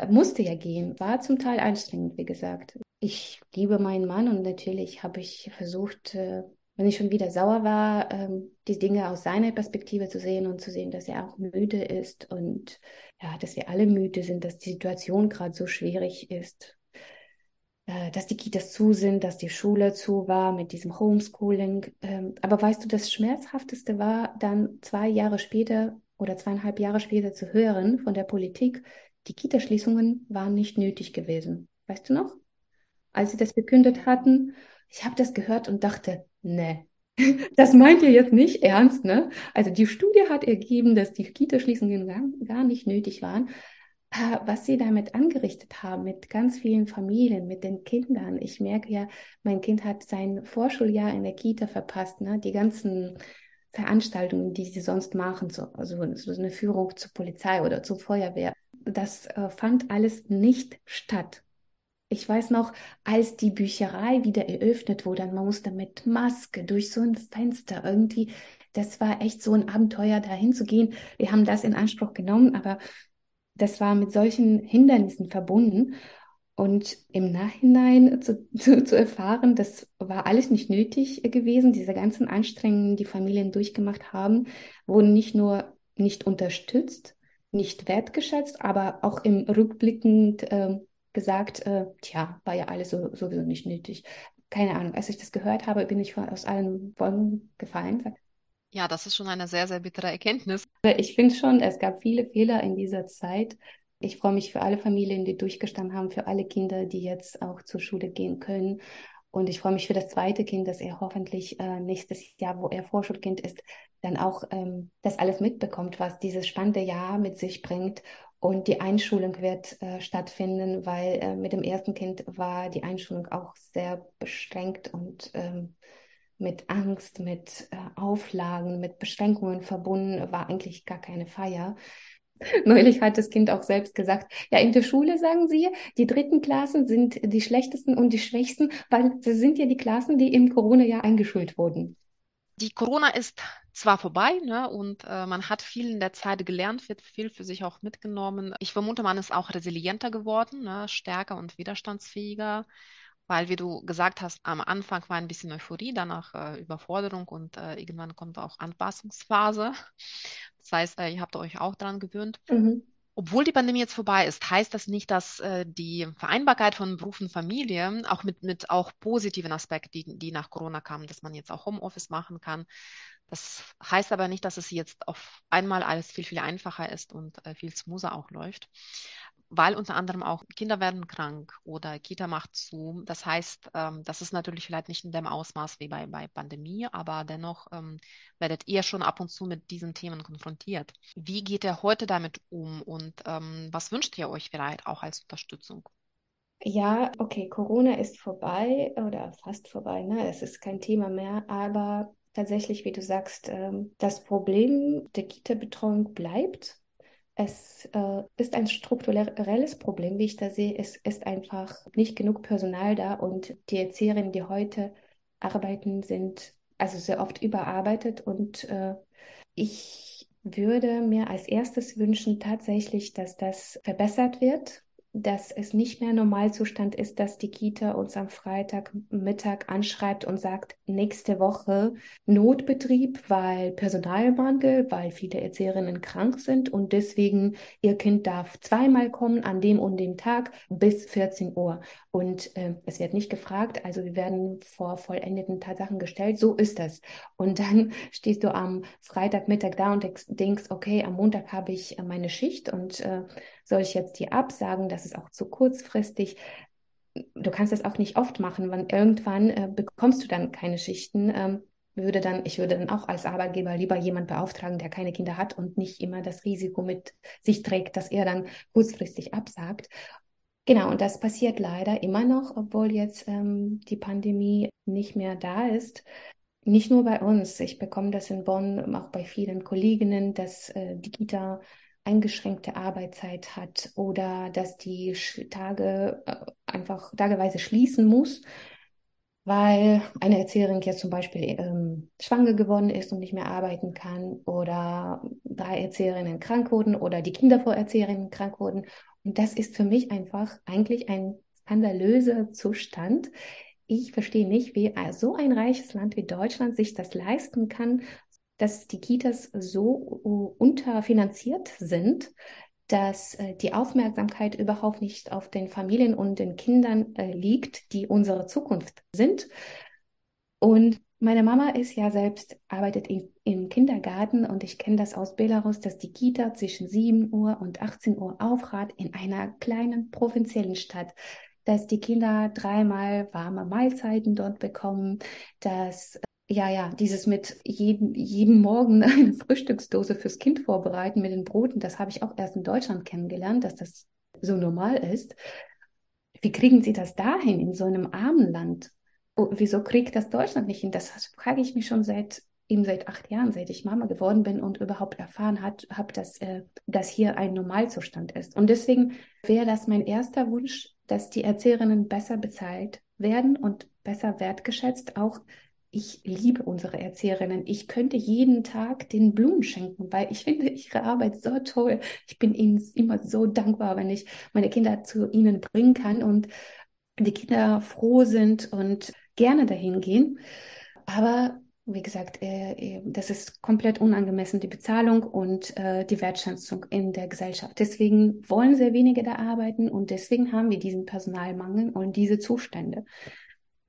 musste ja gehen, war zum Teil anstrengend, wie gesagt. Ich liebe meinen Mann und natürlich habe ich versucht, äh, wenn ich schon wieder sauer war, ähm, die Dinge aus seiner Perspektive zu sehen und zu sehen, dass er auch müde ist und ja, dass wir alle müde sind, dass die Situation gerade so schwierig ist, äh, dass die Kitas zu sind, dass die Schule zu war mit diesem Homeschooling. Ähm, aber weißt du, das Schmerzhafteste war dann zwei Jahre später oder zweieinhalb Jahre später zu hören von der Politik, die Kitaschließungen waren nicht nötig gewesen. Weißt du noch? als sie das verkündet hatten. Ich habe das gehört und dachte, ne, [LAUGHS] das meint ihr jetzt nicht ernst, ne? Also die Studie hat ergeben, dass die Kita-Schließungen gar, gar nicht nötig waren. Was sie damit angerichtet haben, mit ganz vielen Familien, mit den Kindern. Ich merke ja, mein Kind hat sein Vorschuljahr in der Kita verpasst, ne? Die ganzen Veranstaltungen, die sie sonst machen, so, also so eine Führung zur Polizei oder zur Feuerwehr. Das äh, fand alles nicht statt. Ich weiß noch, als die Bücherei wieder eröffnet wurde, man musste mit Maske durch so ein Fenster irgendwie, das war echt so ein Abenteuer, da hinzugehen. Wir haben das in Anspruch genommen, aber das war mit solchen Hindernissen verbunden. Und im Nachhinein zu, [LAUGHS] zu, zu erfahren, das war alles nicht nötig gewesen. Diese ganzen Anstrengungen, die Familien durchgemacht haben, wurden nicht nur nicht unterstützt, nicht wertgeschätzt, aber auch im rückblickend äh, gesagt, äh, tja, war ja alles so, sowieso nicht nötig. Keine Ahnung, als ich das gehört habe, bin ich aus allen Wolken gefallen. Ja, das ist schon eine sehr, sehr bittere Erkenntnis. Ich finde schon, es gab viele Fehler in dieser Zeit. Ich freue mich für alle Familien, die durchgestanden haben, für alle Kinder, die jetzt auch zur Schule gehen können. Und ich freue mich für das zweite Kind, dass er hoffentlich äh, nächstes Jahr, wo er Vorschulkind ist, dann auch ähm, das alles mitbekommt, was dieses spannende Jahr mit sich bringt und die Einschulung wird äh, stattfinden, weil äh, mit dem ersten Kind war die Einschulung auch sehr beschränkt und ähm, mit Angst, mit äh, Auflagen, mit Beschränkungen verbunden, war eigentlich gar keine Feier. [LAUGHS] Neulich hat das Kind auch selbst gesagt, ja, in der Schule sagen sie, die dritten Klassen sind die schlechtesten und die schwächsten, weil das sind ja die Klassen, die im Corona-Jahr eingeschult wurden. Die Corona ist zwar vorbei, ne, und äh, man hat viel in der Zeit gelernt, wird viel für sich auch mitgenommen. Ich vermute, man ist auch resilienter geworden, ne, stärker und widerstandsfähiger, weil, wie du gesagt hast, am Anfang war ein bisschen Euphorie, danach äh, Überforderung und äh, irgendwann kommt auch Anpassungsphase. Das heißt, äh, ihr habt euch auch daran gewöhnt. Mhm. Obwohl die Pandemie jetzt vorbei ist, heißt das nicht, dass äh, die Vereinbarkeit von Beruf und Familie auch mit, mit auch positiven Aspekten, die, die nach Corona kamen, dass man jetzt auch Homeoffice machen kann. Das heißt aber nicht, dass es jetzt auf einmal alles viel, viel einfacher ist und äh, viel smoother auch läuft weil unter anderem auch Kinder werden krank oder Kita macht zu. Das heißt, ähm, das ist natürlich vielleicht nicht in dem Ausmaß wie bei, bei Pandemie, aber dennoch ähm, werdet ihr schon ab und zu mit diesen Themen konfrontiert. Wie geht ihr heute damit um und ähm, was wünscht ihr euch vielleicht auch als Unterstützung? Ja, okay, Corona ist vorbei oder fast vorbei, ne? Es ist kein Thema mehr, aber tatsächlich, wie du sagst, ähm, das Problem der Kita-Betreuung bleibt. Es äh, ist ein strukturelles Problem, wie ich da sehe. Es ist einfach nicht genug Personal da und die Erzieherinnen, die heute arbeiten, sind also sehr oft überarbeitet und äh, ich würde mir als erstes wünschen tatsächlich, dass das verbessert wird dass es nicht mehr Normalzustand ist, dass die Kita uns am Freitagmittag anschreibt und sagt, nächste Woche Notbetrieb, weil Personalmangel, weil viele Erzieherinnen krank sind und deswegen ihr Kind darf zweimal kommen an dem und dem Tag bis 14 Uhr. Und äh, es wird nicht gefragt, also wir werden vor vollendeten Tatsachen gestellt, so ist das. Und dann [LAUGHS] stehst du am Freitagmittag da und denkst, okay, am Montag habe ich meine Schicht und äh, soll ich jetzt die absagen? Das ist auch zu kurzfristig. Du kannst das auch nicht oft machen, weil irgendwann äh, bekommst du dann keine Schichten. Ähm, würde dann, ich würde dann auch als Arbeitgeber lieber jemand beauftragen, der keine Kinder hat und nicht immer das Risiko mit sich trägt, dass er dann kurzfristig absagt. Genau, und das passiert leider immer noch, obwohl jetzt ähm, die Pandemie nicht mehr da ist. Nicht nur bei uns. Ich bekomme das in Bonn auch bei vielen Kolleginnen, dass äh, die Kita eingeschränkte Arbeitszeit hat oder dass die Tage äh, einfach tageweise schließen muss, weil eine Erzählerin jetzt zum Beispiel ähm, schwanger geworden ist und nicht mehr arbeiten kann oder drei Erzählerinnen krank wurden oder die Kinder vor Erzählerinnen krank wurden. Und das ist für mich einfach eigentlich ein skandalöser Zustand. Ich verstehe nicht, wie so ein reiches Land wie Deutschland sich das leisten kann, dass die Kitas so unterfinanziert sind, dass äh, die Aufmerksamkeit überhaupt nicht auf den Familien und den Kindern äh, liegt, die unsere Zukunft sind. Und meine Mama ist ja selbst, arbeitet in, im Kindergarten und ich kenne das aus Belarus, dass die Kita zwischen 7 Uhr und 18 Uhr aufrat in einer kleinen provinziellen Stadt dass die Kinder dreimal warme Mahlzeiten dort bekommen, dass ja, ja, dieses mit jeden, jeden Morgen [LAUGHS] eine Frühstücksdose fürs Kind vorbereiten mit den Broten, das habe ich auch erst in Deutschland kennengelernt, dass das so normal ist. Wie kriegen Sie das dahin in so einem armen Land? Wieso kriegt das Deutschland nicht hin? Das frage ich mich schon seit eben seit acht Jahren, seit ich Mama geworden bin und überhaupt erfahren habe, dass äh, das hier ein Normalzustand ist. Und deswegen wäre das mein erster Wunsch, dass die Erzieherinnen besser bezahlt werden und besser wertgeschätzt, auch ich liebe unsere Erzieherinnen. Ich könnte jeden Tag den Blumen schenken, weil ich finde ihre Arbeit so toll. Ich bin ihnen immer so dankbar, wenn ich meine Kinder zu ihnen bringen kann und die Kinder froh sind und gerne dahin gehen. Aber wie gesagt, äh, äh, das ist komplett unangemessen, die Bezahlung und äh, die Wertschätzung in der Gesellschaft. Deswegen wollen sehr wenige da arbeiten und deswegen haben wir diesen Personalmangel und diese Zustände.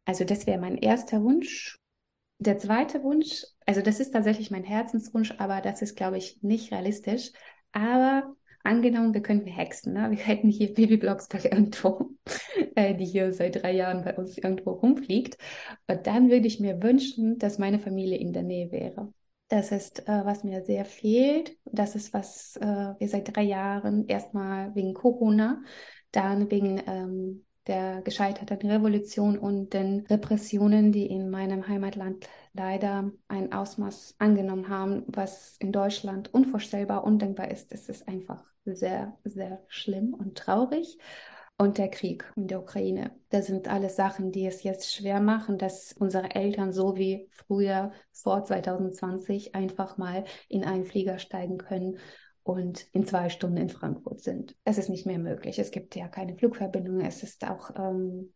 Also das wäre mein erster Wunsch. Der zweite Wunsch, also das ist tatsächlich mein Herzenswunsch, aber das ist, glaube ich, nicht realistisch. Aber angenommen, wir könnten hexen, ne? wir hätten hier Baby Blocksberg irgendwo, [LAUGHS] äh, die hier seit drei Jahren bei uns irgendwo rumfliegt. Und dann würde ich mir wünschen, dass meine Familie in der Nähe wäre. Das ist, äh, was mir sehr fehlt. Das ist, was äh, wir seit drei Jahren erstmal wegen Corona, dann wegen ähm, der gescheiterten Revolution und den Repressionen, die in meinem Heimatland leider ein Ausmaß angenommen haben, was in Deutschland unvorstellbar, undenkbar ist. Es ist einfach sehr, sehr schlimm und traurig. Und der Krieg in der Ukraine. Das sind alles Sachen, die es jetzt schwer machen, dass unsere Eltern so wie früher vor 2020 einfach mal in einen Flieger steigen können und in zwei Stunden in Frankfurt sind. Es ist nicht mehr möglich. Es gibt ja keine Flugverbindungen. Es ist auch ähm,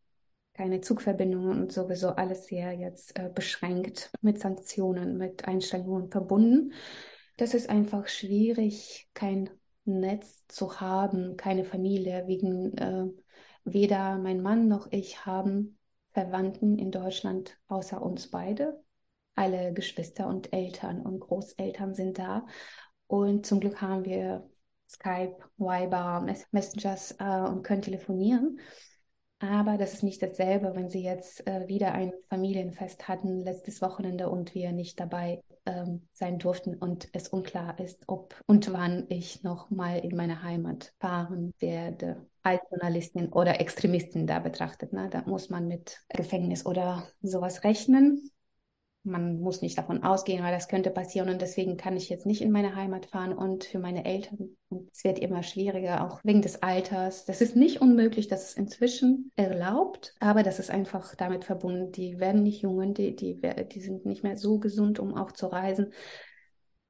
keine Zugverbindungen und sowieso alles sehr jetzt äh, beschränkt mit Sanktionen, mit Einstellungen verbunden. Das ist einfach schwierig, kein Netz zu haben, keine Familie, wegen äh, weder mein Mann noch ich haben Verwandten in Deutschland außer uns beide. Alle Geschwister und Eltern und Großeltern sind da. Und zum Glück haben wir Skype, Viber, Messengers äh, und können telefonieren. Aber das ist nicht dasselbe, wenn Sie jetzt äh, wieder ein Familienfest hatten letztes Wochenende und wir nicht dabei ähm, sein durften und es unklar ist, ob und wann ich noch mal in meine Heimat fahren werde als Journalistin oder Extremistin da betrachtet. Ne? Da muss man mit Gefängnis oder sowas rechnen man muss nicht davon ausgehen, weil das könnte passieren und deswegen kann ich jetzt nicht in meine Heimat fahren und für meine Eltern. Es wird immer schwieriger, auch wegen des Alters. Das ist nicht unmöglich, das ist inzwischen erlaubt, aber das ist einfach damit verbunden. Die werden nicht jungen, die, die, die sind nicht mehr so gesund, um auch zu reisen.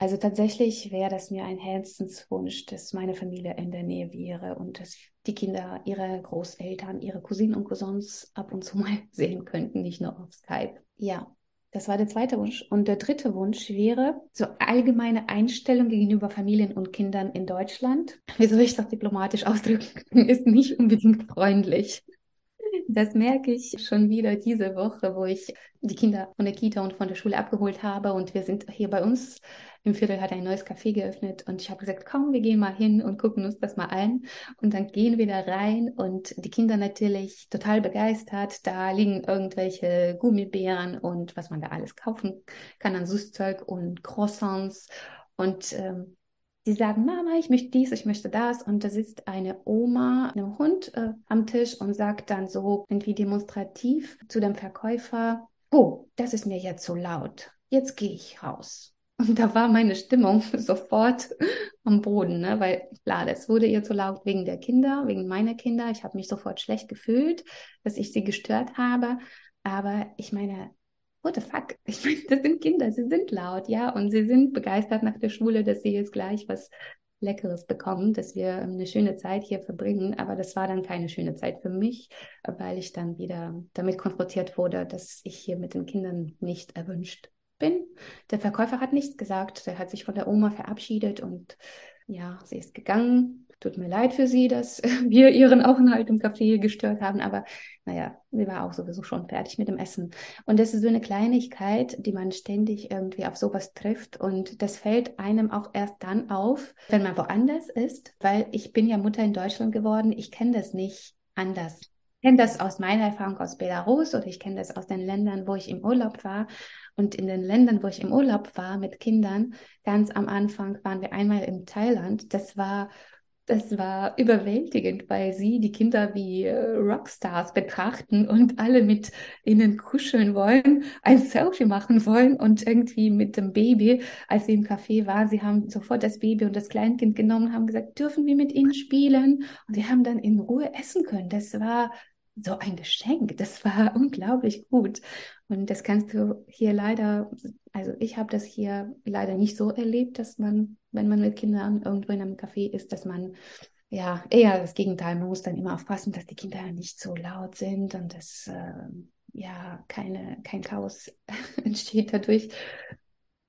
Also tatsächlich wäre das mir ein Herzenswunsch, dass meine Familie in der Nähe wäre und dass die Kinder ihre Großeltern, ihre Cousinen und Cousins ab und zu mal [LAUGHS] sehen könnten, nicht nur auf Skype. Ja, das war der zweite Wunsch. Und der dritte Wunsch wäre so allgemeine Einstellung gegenüber Familien und Kindern in Deutschland. [LAUGHS] Wie soll ich das diplomatisch ausdrücken? Ist nicht unbedingt freundlich. Das merke ich schon wieder diese Woche, wo ich die Kinder von der Kita und von der Schule abgeholt habe und wir sind hier bei uns im Viertel hat ein neues Café geöffnet und ich habe gesagt, komm, wir gehen mal hin und gucken uns das mal an. Und dann gehen wir da rein und die Kinder natürlich total begeistert. Da liegen irgendwelche Gummibären und was man da alles kaufen kann an Süßzeug und Croissants. Und ähm, die sagen, Mama, ich möchte dies, ich möchte das. Und da sitzt eine Oma, einem Hund äh, am Tisch und sagt dann so irgendwie demonstrativ zu dem Verkäufer, oh, das ist mir jetzt so laut. Jetzt gehe ich raus. Und da war meine Stimmung [LAUGHS] sofort am Boden, ne? weil klar, das wurde ihr zu laut wegen der Kinder, wegen meiner Kinder. Ich habe mich sofort schlecht gefühlt, dass ich sie gestört habe. Aber ich meine, what the fuck? Ich meine, das sind Kinder, sie sind laut, ja, und sie sind begeistert nach der Schule, dass sie jetzt gleich was Leckeres bekommen, dass wir eine schöne Zeit hier verbringen. Aber das war dann keine schöne Zeit für mich, weil ich dann wieder damit konfrontiert wurde, dass ich hier mit den Kindern nicht erwünscht bin. Der Verkäufer hat nichts gesagt. Er hat sich von der Oma verabschiedet und ja, sie ist gegangen. Tut mir leid für sie, dass [LAUGHS] wir ihren Aufenthalt im Café gestört haben, aber naja, sie war auch sowieso schon fertig mit dem Essen. Und das ist so eine Kleinigkeit, die man ständig irgendwie auf sowas trifft und das fällt einem auch erst dann auf, wenn man woanders ist, weil ich bin ja Mutter in Deutschland geworden, ich kenne das nicht anders. Ich kenne das aus meiner Erfahrung aus Belarus oder ich kenne das aus den Ländern, wo ich im Urlaub war. Und in den Ländern, wo ich im Urlaub war mit Kindern, ganz am Anfang waren wir einmal in Thailand. Das war das war überwältigend, weil sie die Kinder wie äh, Rockstars betrachten und alle mit ihnen kuscheln wollen, ein Selfie machen wollen und irgendwie mit dem Baby, als sie im Café waren, sie haben sofort das Baby und das Kleinkind genommen, haben gesagt, dürfen wir mit ihnen spielen? Und sie haben dann in Ruhe essen können. Das war so ein Geschenk. Das war [LAUGHS] unglaublich gut. Und das kannst du hier leider, also ich habe das hier leider nicht so erlebt, dass man, wenn man mit Kindern irgendwo in einem Café ist, dass man ja eher das Gegenteil, man muss dann immer aufpassen, dass die Kinder nicht so laut sind und dass äh, ja keine, kein Chaos [LAUGHS] entsteht dadurch.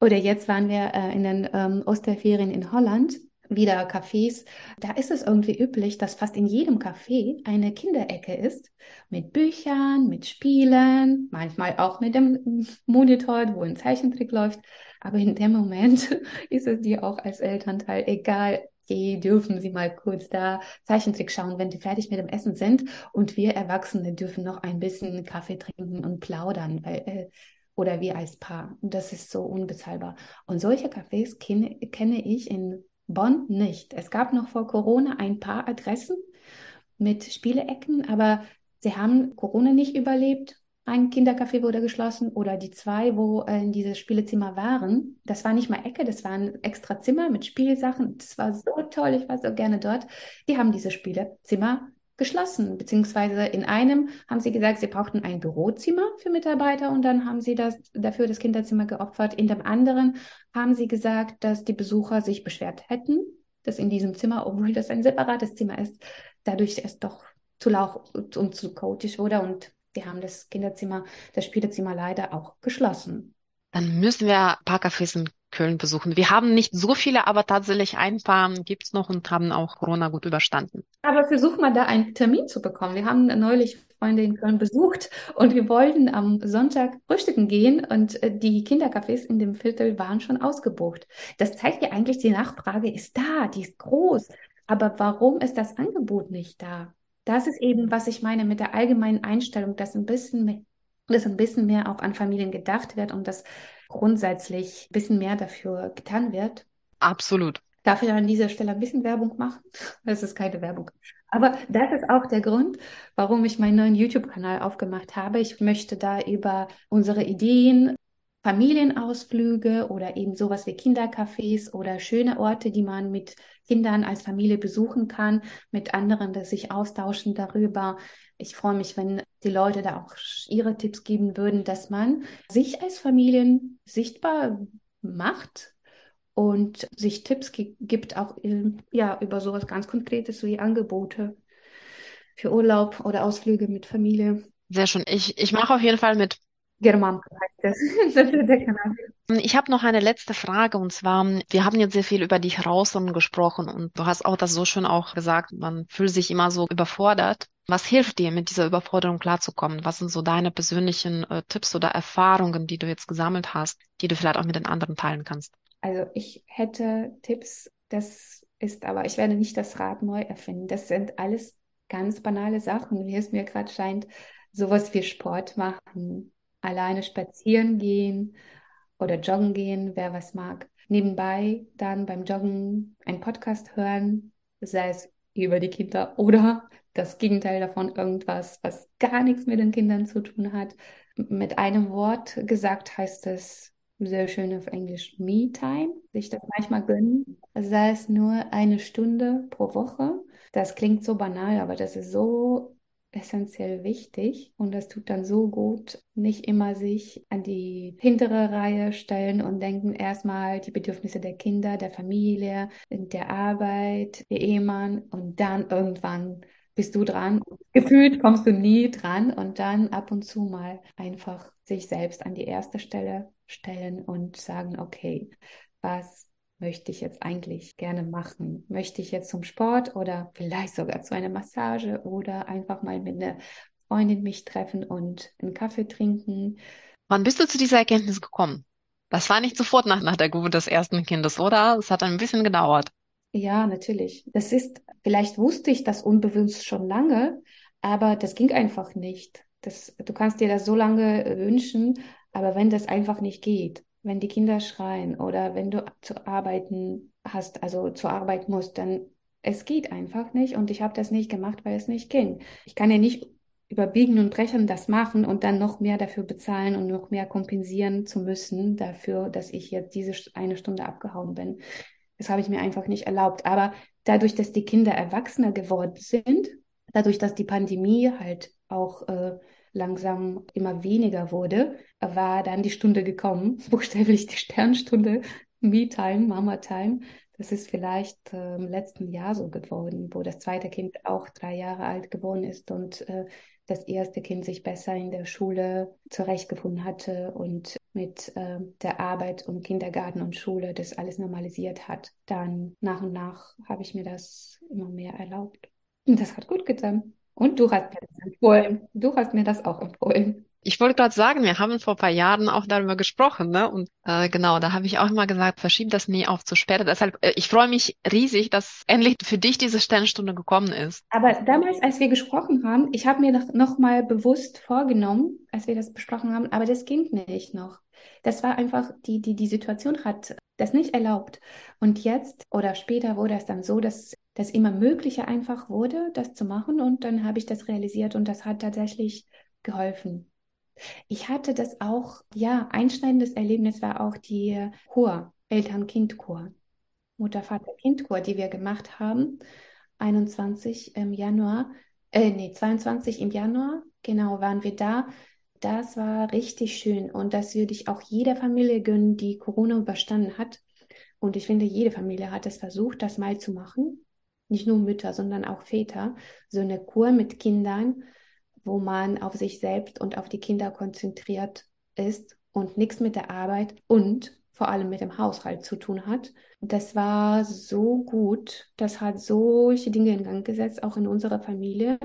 Oder jetzt waren wir äh, in den ähm, Osterferien in Holland wieder Cafés. Da ist es irgendwie üblich, dass fast in jedem Café eine Kinderecke ist mit Büchern, mit Spielen, manchmal auch mit dem Monitor, wo ein Zeichentrick läuft. Aber in dem Moment [LAUGHS] ist es dir auch als Elternteil egal. Okay, dürfen Sie mal kurz da Zeichentrick schauen, wenn die fertig mit dem Essen sind. Und wir Erwachsene dürfen noch ein bisschen Kaffee trinken und plaudern, weil äh, oder wir als Paar. Das ist so unbezahlbar. Und solche Cafés kenne, kenne ich in Bonn nicht. Es gab noch vor Corona ein paar Adressen mit Spieleecken, aber sie haben Corona nicht überlebt. Ein Kindercafé wurde geschlossen oder die zwei, wo äh, in dieses Spielezimmer waren. Das war nicht mal Ecke, das war ein extra Zimmer mit Spielsachen. Das war so toll, ich war so gerne dort. Die haben dieses Spielezimmer geschlossen, beziehungsweise in einem haben sie gesagt, sie brauchten ein Bürozimmer für Mitarbeiter und dann haben sie das dafür das Kinderzimmer geopfert. In dem anderen haben sie gesagt, dass die Besucher sich beschwert hätten, dass in diesem Zimmer, obwohl das ein separates Zimmer ist, dadurch es doch zu laut und zu chaotisch wurde und die haben das Kinderzimmer, das Spielezimmer leider auch geschlossen. Dann müssen wir ein paar Cafés in Köln besuchen. Wir haben nicht so viele, aber tatsächlich ein paar gibt es noch und haben auch Corona gut überstanden. Aber versuch mal da einen Termin zu bekommen. Wir haben neulich Freunde in Köln besucht und wir wollten am Sonntag frühstücken gehen und äh, die Kindercafés in dem Viertel waren schon ausgebucht. Das zeigt ja eigentlich, die Nachfrage ist da, die ist groß. Aber warum ist das Angebot nicht da? Das ist eben, was ich meine mit der allgemeinen Einstellung, dass ein bisschen dass ein bisschen mehr auch an Familien gedacht wird und dass grundsätzlich ein bisschen mehr dafür getan wird. Absolut. Darf ich an dieser Stelle ein bisschen Werbung machen? [LAUGHS] Das ist keine Werbung. Aber das ist auch der Grund, warum ich meinen neuen YouTube-Kanal aufgemacht habe. Ich möchte da über unsere Ideen, Familienausflüge oder eben sowas wie Kindercafés oder schöne Orte, die man mit Kindern als Familie besuchen kann, mit anderen, dass sich austauschen darüber. Ich freue mich, wenn die Leute da auch ihre Tipps geben würden, dass man sich als Familien sichtbar macht und sich Tipps gibt, auch ja, über sowas ganz Konkretes wie Angebote für Urlaub oder Ausflüge mit Familie. Sehr schön. Ich, ich mache auf jeden Fall mit. Germanka heißt [LAUGHS] das ist der Kanal. Ich habe noch eine letzte Frage und zwar, wir haben jetzt sehr viel über die Herausforderungen gesprochen und du hast auch das so schön auch gesagt, man fühlt sich immer so überfordert. Was hilft dir, mit dieser Überforderung klarzukommen? Was sind so deine persönlichen äh, Tipps oder Erfahrungen, die du jetzt gesammelt hast, die du vielleicht auch mit den anderen teilen kannst? Also ich hätte Tipps, das ist aber, ich werde nicht das Rad neu erfinden. Das sind alles ganz banale Sachen, wie es mir gerade scheint. Sowas wie Sport machen, alleine spazieren gehen oder joggen gehen, wer was mag. Nebenbei dann beim Joggen einen Podcast hören, sei es über die Kinder oder das Gegenteil davon, irgendwas, was gar nichts mit den Kindern zu tun hat. Mit einem Wort gesagt heißt es sehr schön auf Englisch Me-Time, sich das manchmal gönnen, sei es nur eine Stunde pro Woche. Das klingt so banal, aber das ist so essentiell wichtig und das tut dann so gut, nicht immer sich an die hintere Reihe stellen und denken erstmal die Bedürfnisse der Kinder, der Familie, der Arbeit, der Ehemann und dann irgendwann bist du dran. Gefühlt kommst du nie dran und dann ab und zu mal einfach sich selbst an die erste Stelle stellen und sagen, okay, was möchte ich jetzt eigentlich gerne machen? Möchte ich jetzt zum Sport oder vielleicht sogar zu einer Massage oder einfach mal mit einer Freundin mich treffen und einen Kaffee trinken? Wann bist du zu dieser Erkenntnis gekommen? Das war nicht sofort nach, nach der Geburt des ersten Kindes, oder? Es hat ein bisschen gedauert. Ja, natürlich. Das ist, vielleicht wusste ich das unbewusst schon lange, aber das ging einfach nicht. Das, du kannst dir das so lange wünschen, aber wenn das einfach nicht geht, wenn die Kinder schreien oder wenn du zu arbeiten hast, also zur Arbeit musst, dann es geht einfach nicht und ich habe das nicht gemacht, weil es nicht ging. Ich kann ja nicht überbiegen und brechen das machen und dann noch mehr dafür bezahlen und noch mehr kompensieren zu müssen dafür, dass ich jetzt diese eine Stunde abgehauen bin. Das habe ich mir einfach nicht erlaubt. Aber dadurch, dass die Kinder erwachsener geworden sind, dadurch, dass die Pandemie halt auch äh, langsam immer weniger wurde, war dann die Stunde gekommen, [LAUGHS] buchstäblich die Sternstunde, Me-Time, Mama-Time. Das ist vielleicht äh, im letzten Jahr so geworden, wo das zweite Kind auch drei Jahre alt geworden ist und äh, das erste Kind sich besser in der Schule zurechtgefunden hatte und mit äh, der Arbeit und Kindergarten und Schule das alles normalisiert hat. Dann nach und nach habe ich mir das immer mehr erlaubt. Und das hat gut getan. Und du hast mir das empfohlen. Du hast mir das auch empfohlen. Ich wollte gerade sagen, wir haben vor ein paar Jahren auch darüber gesprochen, ne? Und äh, genau, da habe ich auch immer gesagt, verschieb das nie auf zu später. Deshalb, äh, ich freue mich riesig, dass endlich für dich diese Sternstunde gekommen ist. Aber damals, als wir gesprochen haben, ich habe mir noch, noch mal bewusst vorgenommen, als wir das besprochen haben, aber das ging nicht noch. Das war einfach, die, die, die Situation hat das nicht erlaubt. Und jetzt oder später wurde es dann so, dass das immer möglicher einfach wurde, das zu machen. Und dann habe ich das realisiert und das hat tatsächlich geholfen. Ich hatte das auch, ja, einschneidendes Erlebnis war auch die Chor, Eltern-Kind-Chor, Mutter-Vater-Kind-Chor, die wir gemacht haben. 21 im Januar, äh, nee, 22 im Januar, genau, waren wir da. Das war richtig schön und das würde ich auch jeder Familie gönnen, die Corona überstanden hat. Und ich finde, jede Familie hat es versucht, das mal zu machen. Nicht nur Mütter, sondern auch Väter. So eine Kur mit Kindern, wo man auf sich selbst und auf die Kinder konzentriert ist und nichts mit der Arbeit und vor allem mit dem Haushalt zu tun hat. Das war so gut. Das hat solche Dinge in Gang gesetzt, auch in unserer Familie.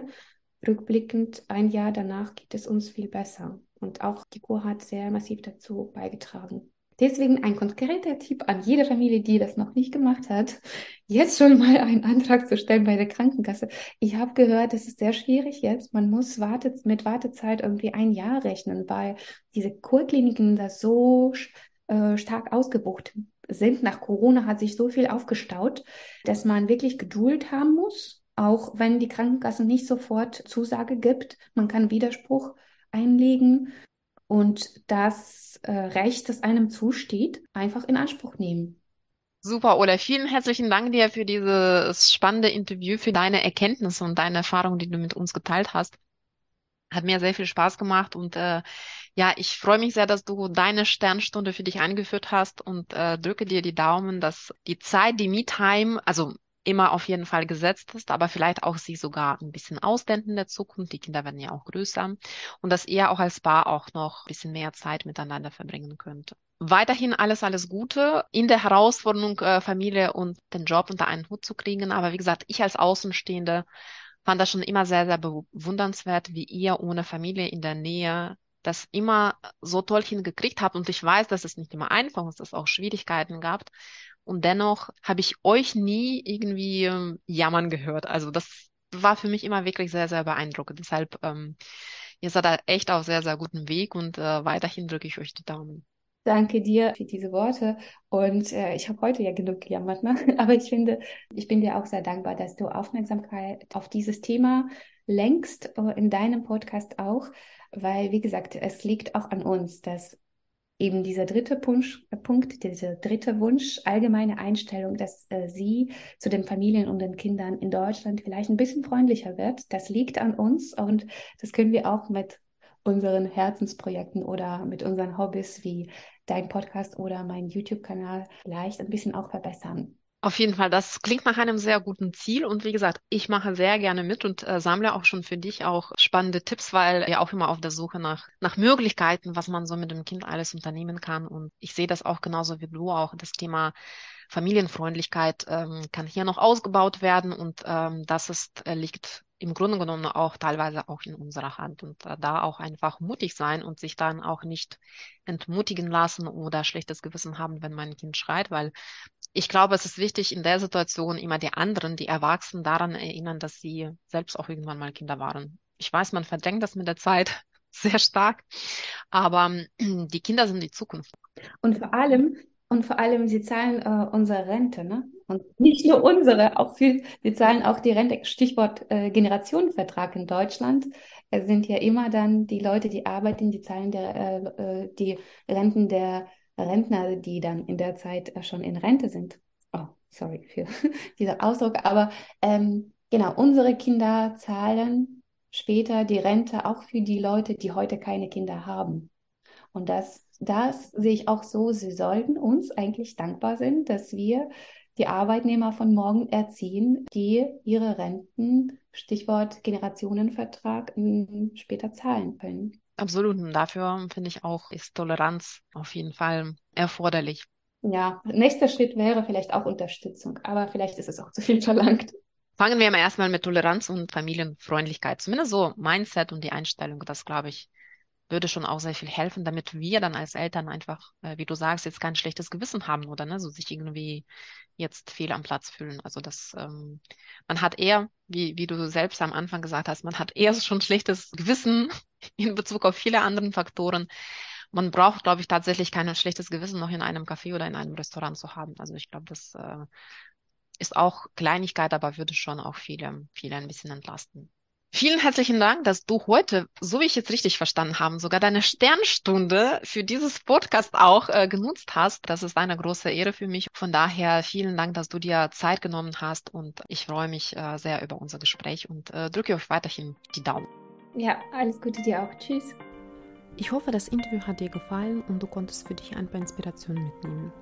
Rückblickend, ein Jahr danach geht es uns viel besser. Und auch die Kur hat sehr massiv dazu beigetragen. Deswegen ein konkreter Tipp an jede Familie, die das noch nicht gemacht hat, [LAUGHS] jetzt schon mal einen Antrag zu stellen bei der Krankenkasse. Ich habe gehört, es ist sehr schwierig jetzt. Man muss wartet, mit Wartezeit irgendwie ein Jahr rechnen, weil diese Kurkliniken da so äh, stark ausgebucht sind. Nach Corona hat sich so viel aufgestaut, dass man wirklich Geduld haben muss, auch wenn die Krankenkasse nicht sofort Zusage gibt. Man kann Widerspruch einlegen und das äh, Recht, das einem zusteht, einfach in Anspruch nehmen. Super, Ola. Vielen herzlichen Dank dir für dieses spannende Interview, für deine Erkenntnisse und deine Erfahrungen, die du mit uns geteilt hast. Hat mir sehr viel Spaß gemacht und äh, ja, ich freue mich sehr, dass du deine Sternstunde für dich eingeführt hast und äh, drücke dir die Daumen, dass die Zeit, die Me-Time, also immer auf jeden Fall gesetzt ist, aber vielleicht auch sie sogar ein bisschen ausdehnt in der Zukunft. Die Kinder werden ja auch größer und dass ihr auch als Paar auch noch ein bisschen mehr Zeit miteinander verbringen könnt. Weiterhin alles, alles Gute in der Herausforderung, äh, Familie und den Job unter einen Hut zu kriegen. Aber wie gesagt, ich als Außenstehende fand das schon immer sehr, sehr bewundernswert, wie ihr ohne Familie in der Nähe das immer so toll hingekriegt habt. Und ich weiß, dass es nicht immer einfach ist, dass es auch Schwierigkeiten gab. Und dennoch habe ich euch nie irgendwie ähm, jammern gehört. Also das war für mich immer wirklich sehr, sehr beeindruckend. Deshalb, ähm, ihr seid da echt auf sehr, sehr guten Weg und äh, weiterhin drücke ich euch die Daumen. Danke dir für diese Worte. Und äh, ich habe heute ja genug gejammert, ne? [LAUGHS] aber ich finde, ich bin dir auch sehr dankbar, dass du Aufmerksamkeit auf dieses Thema lenkst, äh, in deinem Podcast auch, weil, wie gesagt, es liegt auch an uns, dass eben dieser dritte Punkt, Punkt dieser dritte Wunsch, allgemeine Einstellung, dass äh, sie zu den Familien und den Kindern in Deutschland vielleicht ein bisschen freundlicher wird. Das liegt an uns und das können wir auch mit unseren Herzensprojekten oder mit unseren Hobbys wie dein Podcast oder mein YouTube-Kanal vielleicht ein bisschen auch verbessern. Auf jeden Fall, das klingt nach einem sehr guten Ziel. Und wie gesagt, ich mache sehr gerne mit und äh, sammle auch schon für dich auch spannende Tipps, weil ja auch immer auf der Suche nach, nach Möglichkeiten, was man so mit dem Kind alles unternehmen kann. Und ich sehe das auch genauso wie du auch, das Thema Familienfreundlichkeit ähm, kann hier noch ausgebaut werden. Und ähm, das ist, äh, liegt im Grunde genommen auch teilweise auch in unserer Hand. Und äh, da auch einfach mutig sein und sich dann auch nicht entmutigen lassen oder schlechtes Gewissen haben, wenn mein Kind schreit, weil ich glaube, es ist wichtig, in der Situation immer die anderen, die Erwachsenen daran erinnern, dass sie selbst auch irgendwann mal Kinder waren. Ich weiß, man verdrängt das mit der Zeit [LAUGHS] sehr stark, aber [CLEARS THROAT] die Kinder sind die Zukunft. Und vor allem, und vor allem, sie zahlen äh, unsere Rente, ne? Und nicht nur unsere, auch viel, sie zahlen auch die Rente. Stichwort äh, Generationenvertrag in Deutschland. Es sind ja immer dann die Leute, die arbeiten, die zahlen der, äh, äh die Renten der Rentner, die dann in der Zeit äh, schon in Rente sind. Oh, sorry für [LAUGHS] diesen Ausdruck, aber ähm, genau, unsere Kinder zahlen später die Rente auch für die Leute, die heute keine Kinder haben. Und das, das sehe ich auch so, sie sollten uns eigentlich dankbar sein, dass wir die Arbeitnehmer von morgen erziehen, die ihre Renten, Stichwort Generationenvertrag, später zahlen können. Absolut. Und dafür finde ich auch, ist Toleranz auf jeden Fall erforderlich. Ja, nächster Schritt wäre vielleicht auch Unterstützung, aber vielleicht ist es auch zu viel verlangt. Fangen wir mal erstmal mit Toleranz und Familienfreundlichkeit. Zumindest so Mindset und die Einstellung, das glaube ich, würde schon auch sehr viel helfen, damit wir dann als Eltern einfach, äh, wie du sagst, jetzt kein schlechtes Gewissen haben oder ne, so sich irgendwie jetzt fehl am Platz fühlen. Also das, ähm, man hat eher, wie, wie du selbst am Anfang gesagt hast, man hat eher schon schlechtes Gewissen [LAUGHS] in Bezug auf viele andere Faktoren. man braucht, glaube ich, tatsächlich kein schlechtes Gewissen noch in einem Café oder in einem Restaurant zu haben. Also ich glaube, das äh, ist auch Kleinigkeit, aber würde schon auch viele, viele ein bisschen entlasten. Vielen herzlichen Dank, dass du heute, so wie ich jetzt richtig verstanden habe, sogar deine Sternstunde für dieses Podcast auch äh, genutzt hast. Das ist eine große Ehre für mich. Von daher vielen Dank, dass du dir Zeit genommen hast und ich freue mich äh, sehr über unser Gespräch und äh, drücke euch weiterhin die Daumen. Ja, alles Gute dir auch. Tschüss. Ich hoffe, das Interview hat dir gefallen und du konntest für dich ein paar Inspirationen mitnehmen.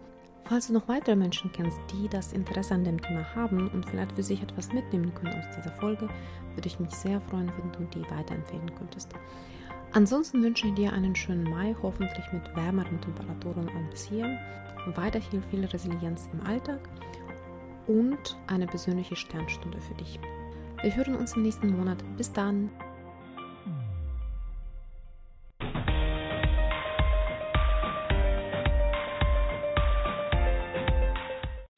Falls du noch weitere Menschen kennst, die das Interesse an dem Thema haben und vielleicht für sich etwas mitnehmen können aus dieser Folge, würde ich mich sehr freuen, wenn du die weiterempfehlen könntest. Ansonsten wünsche ich dir einen schönen Mai, hoffentlich mit wärmeren Temperaturen als hier, weiterhin viel Resilienz im Alltag und eine persönliche Sternstunde für dich. Wir hören uns im nächsten Monat. Bis dann!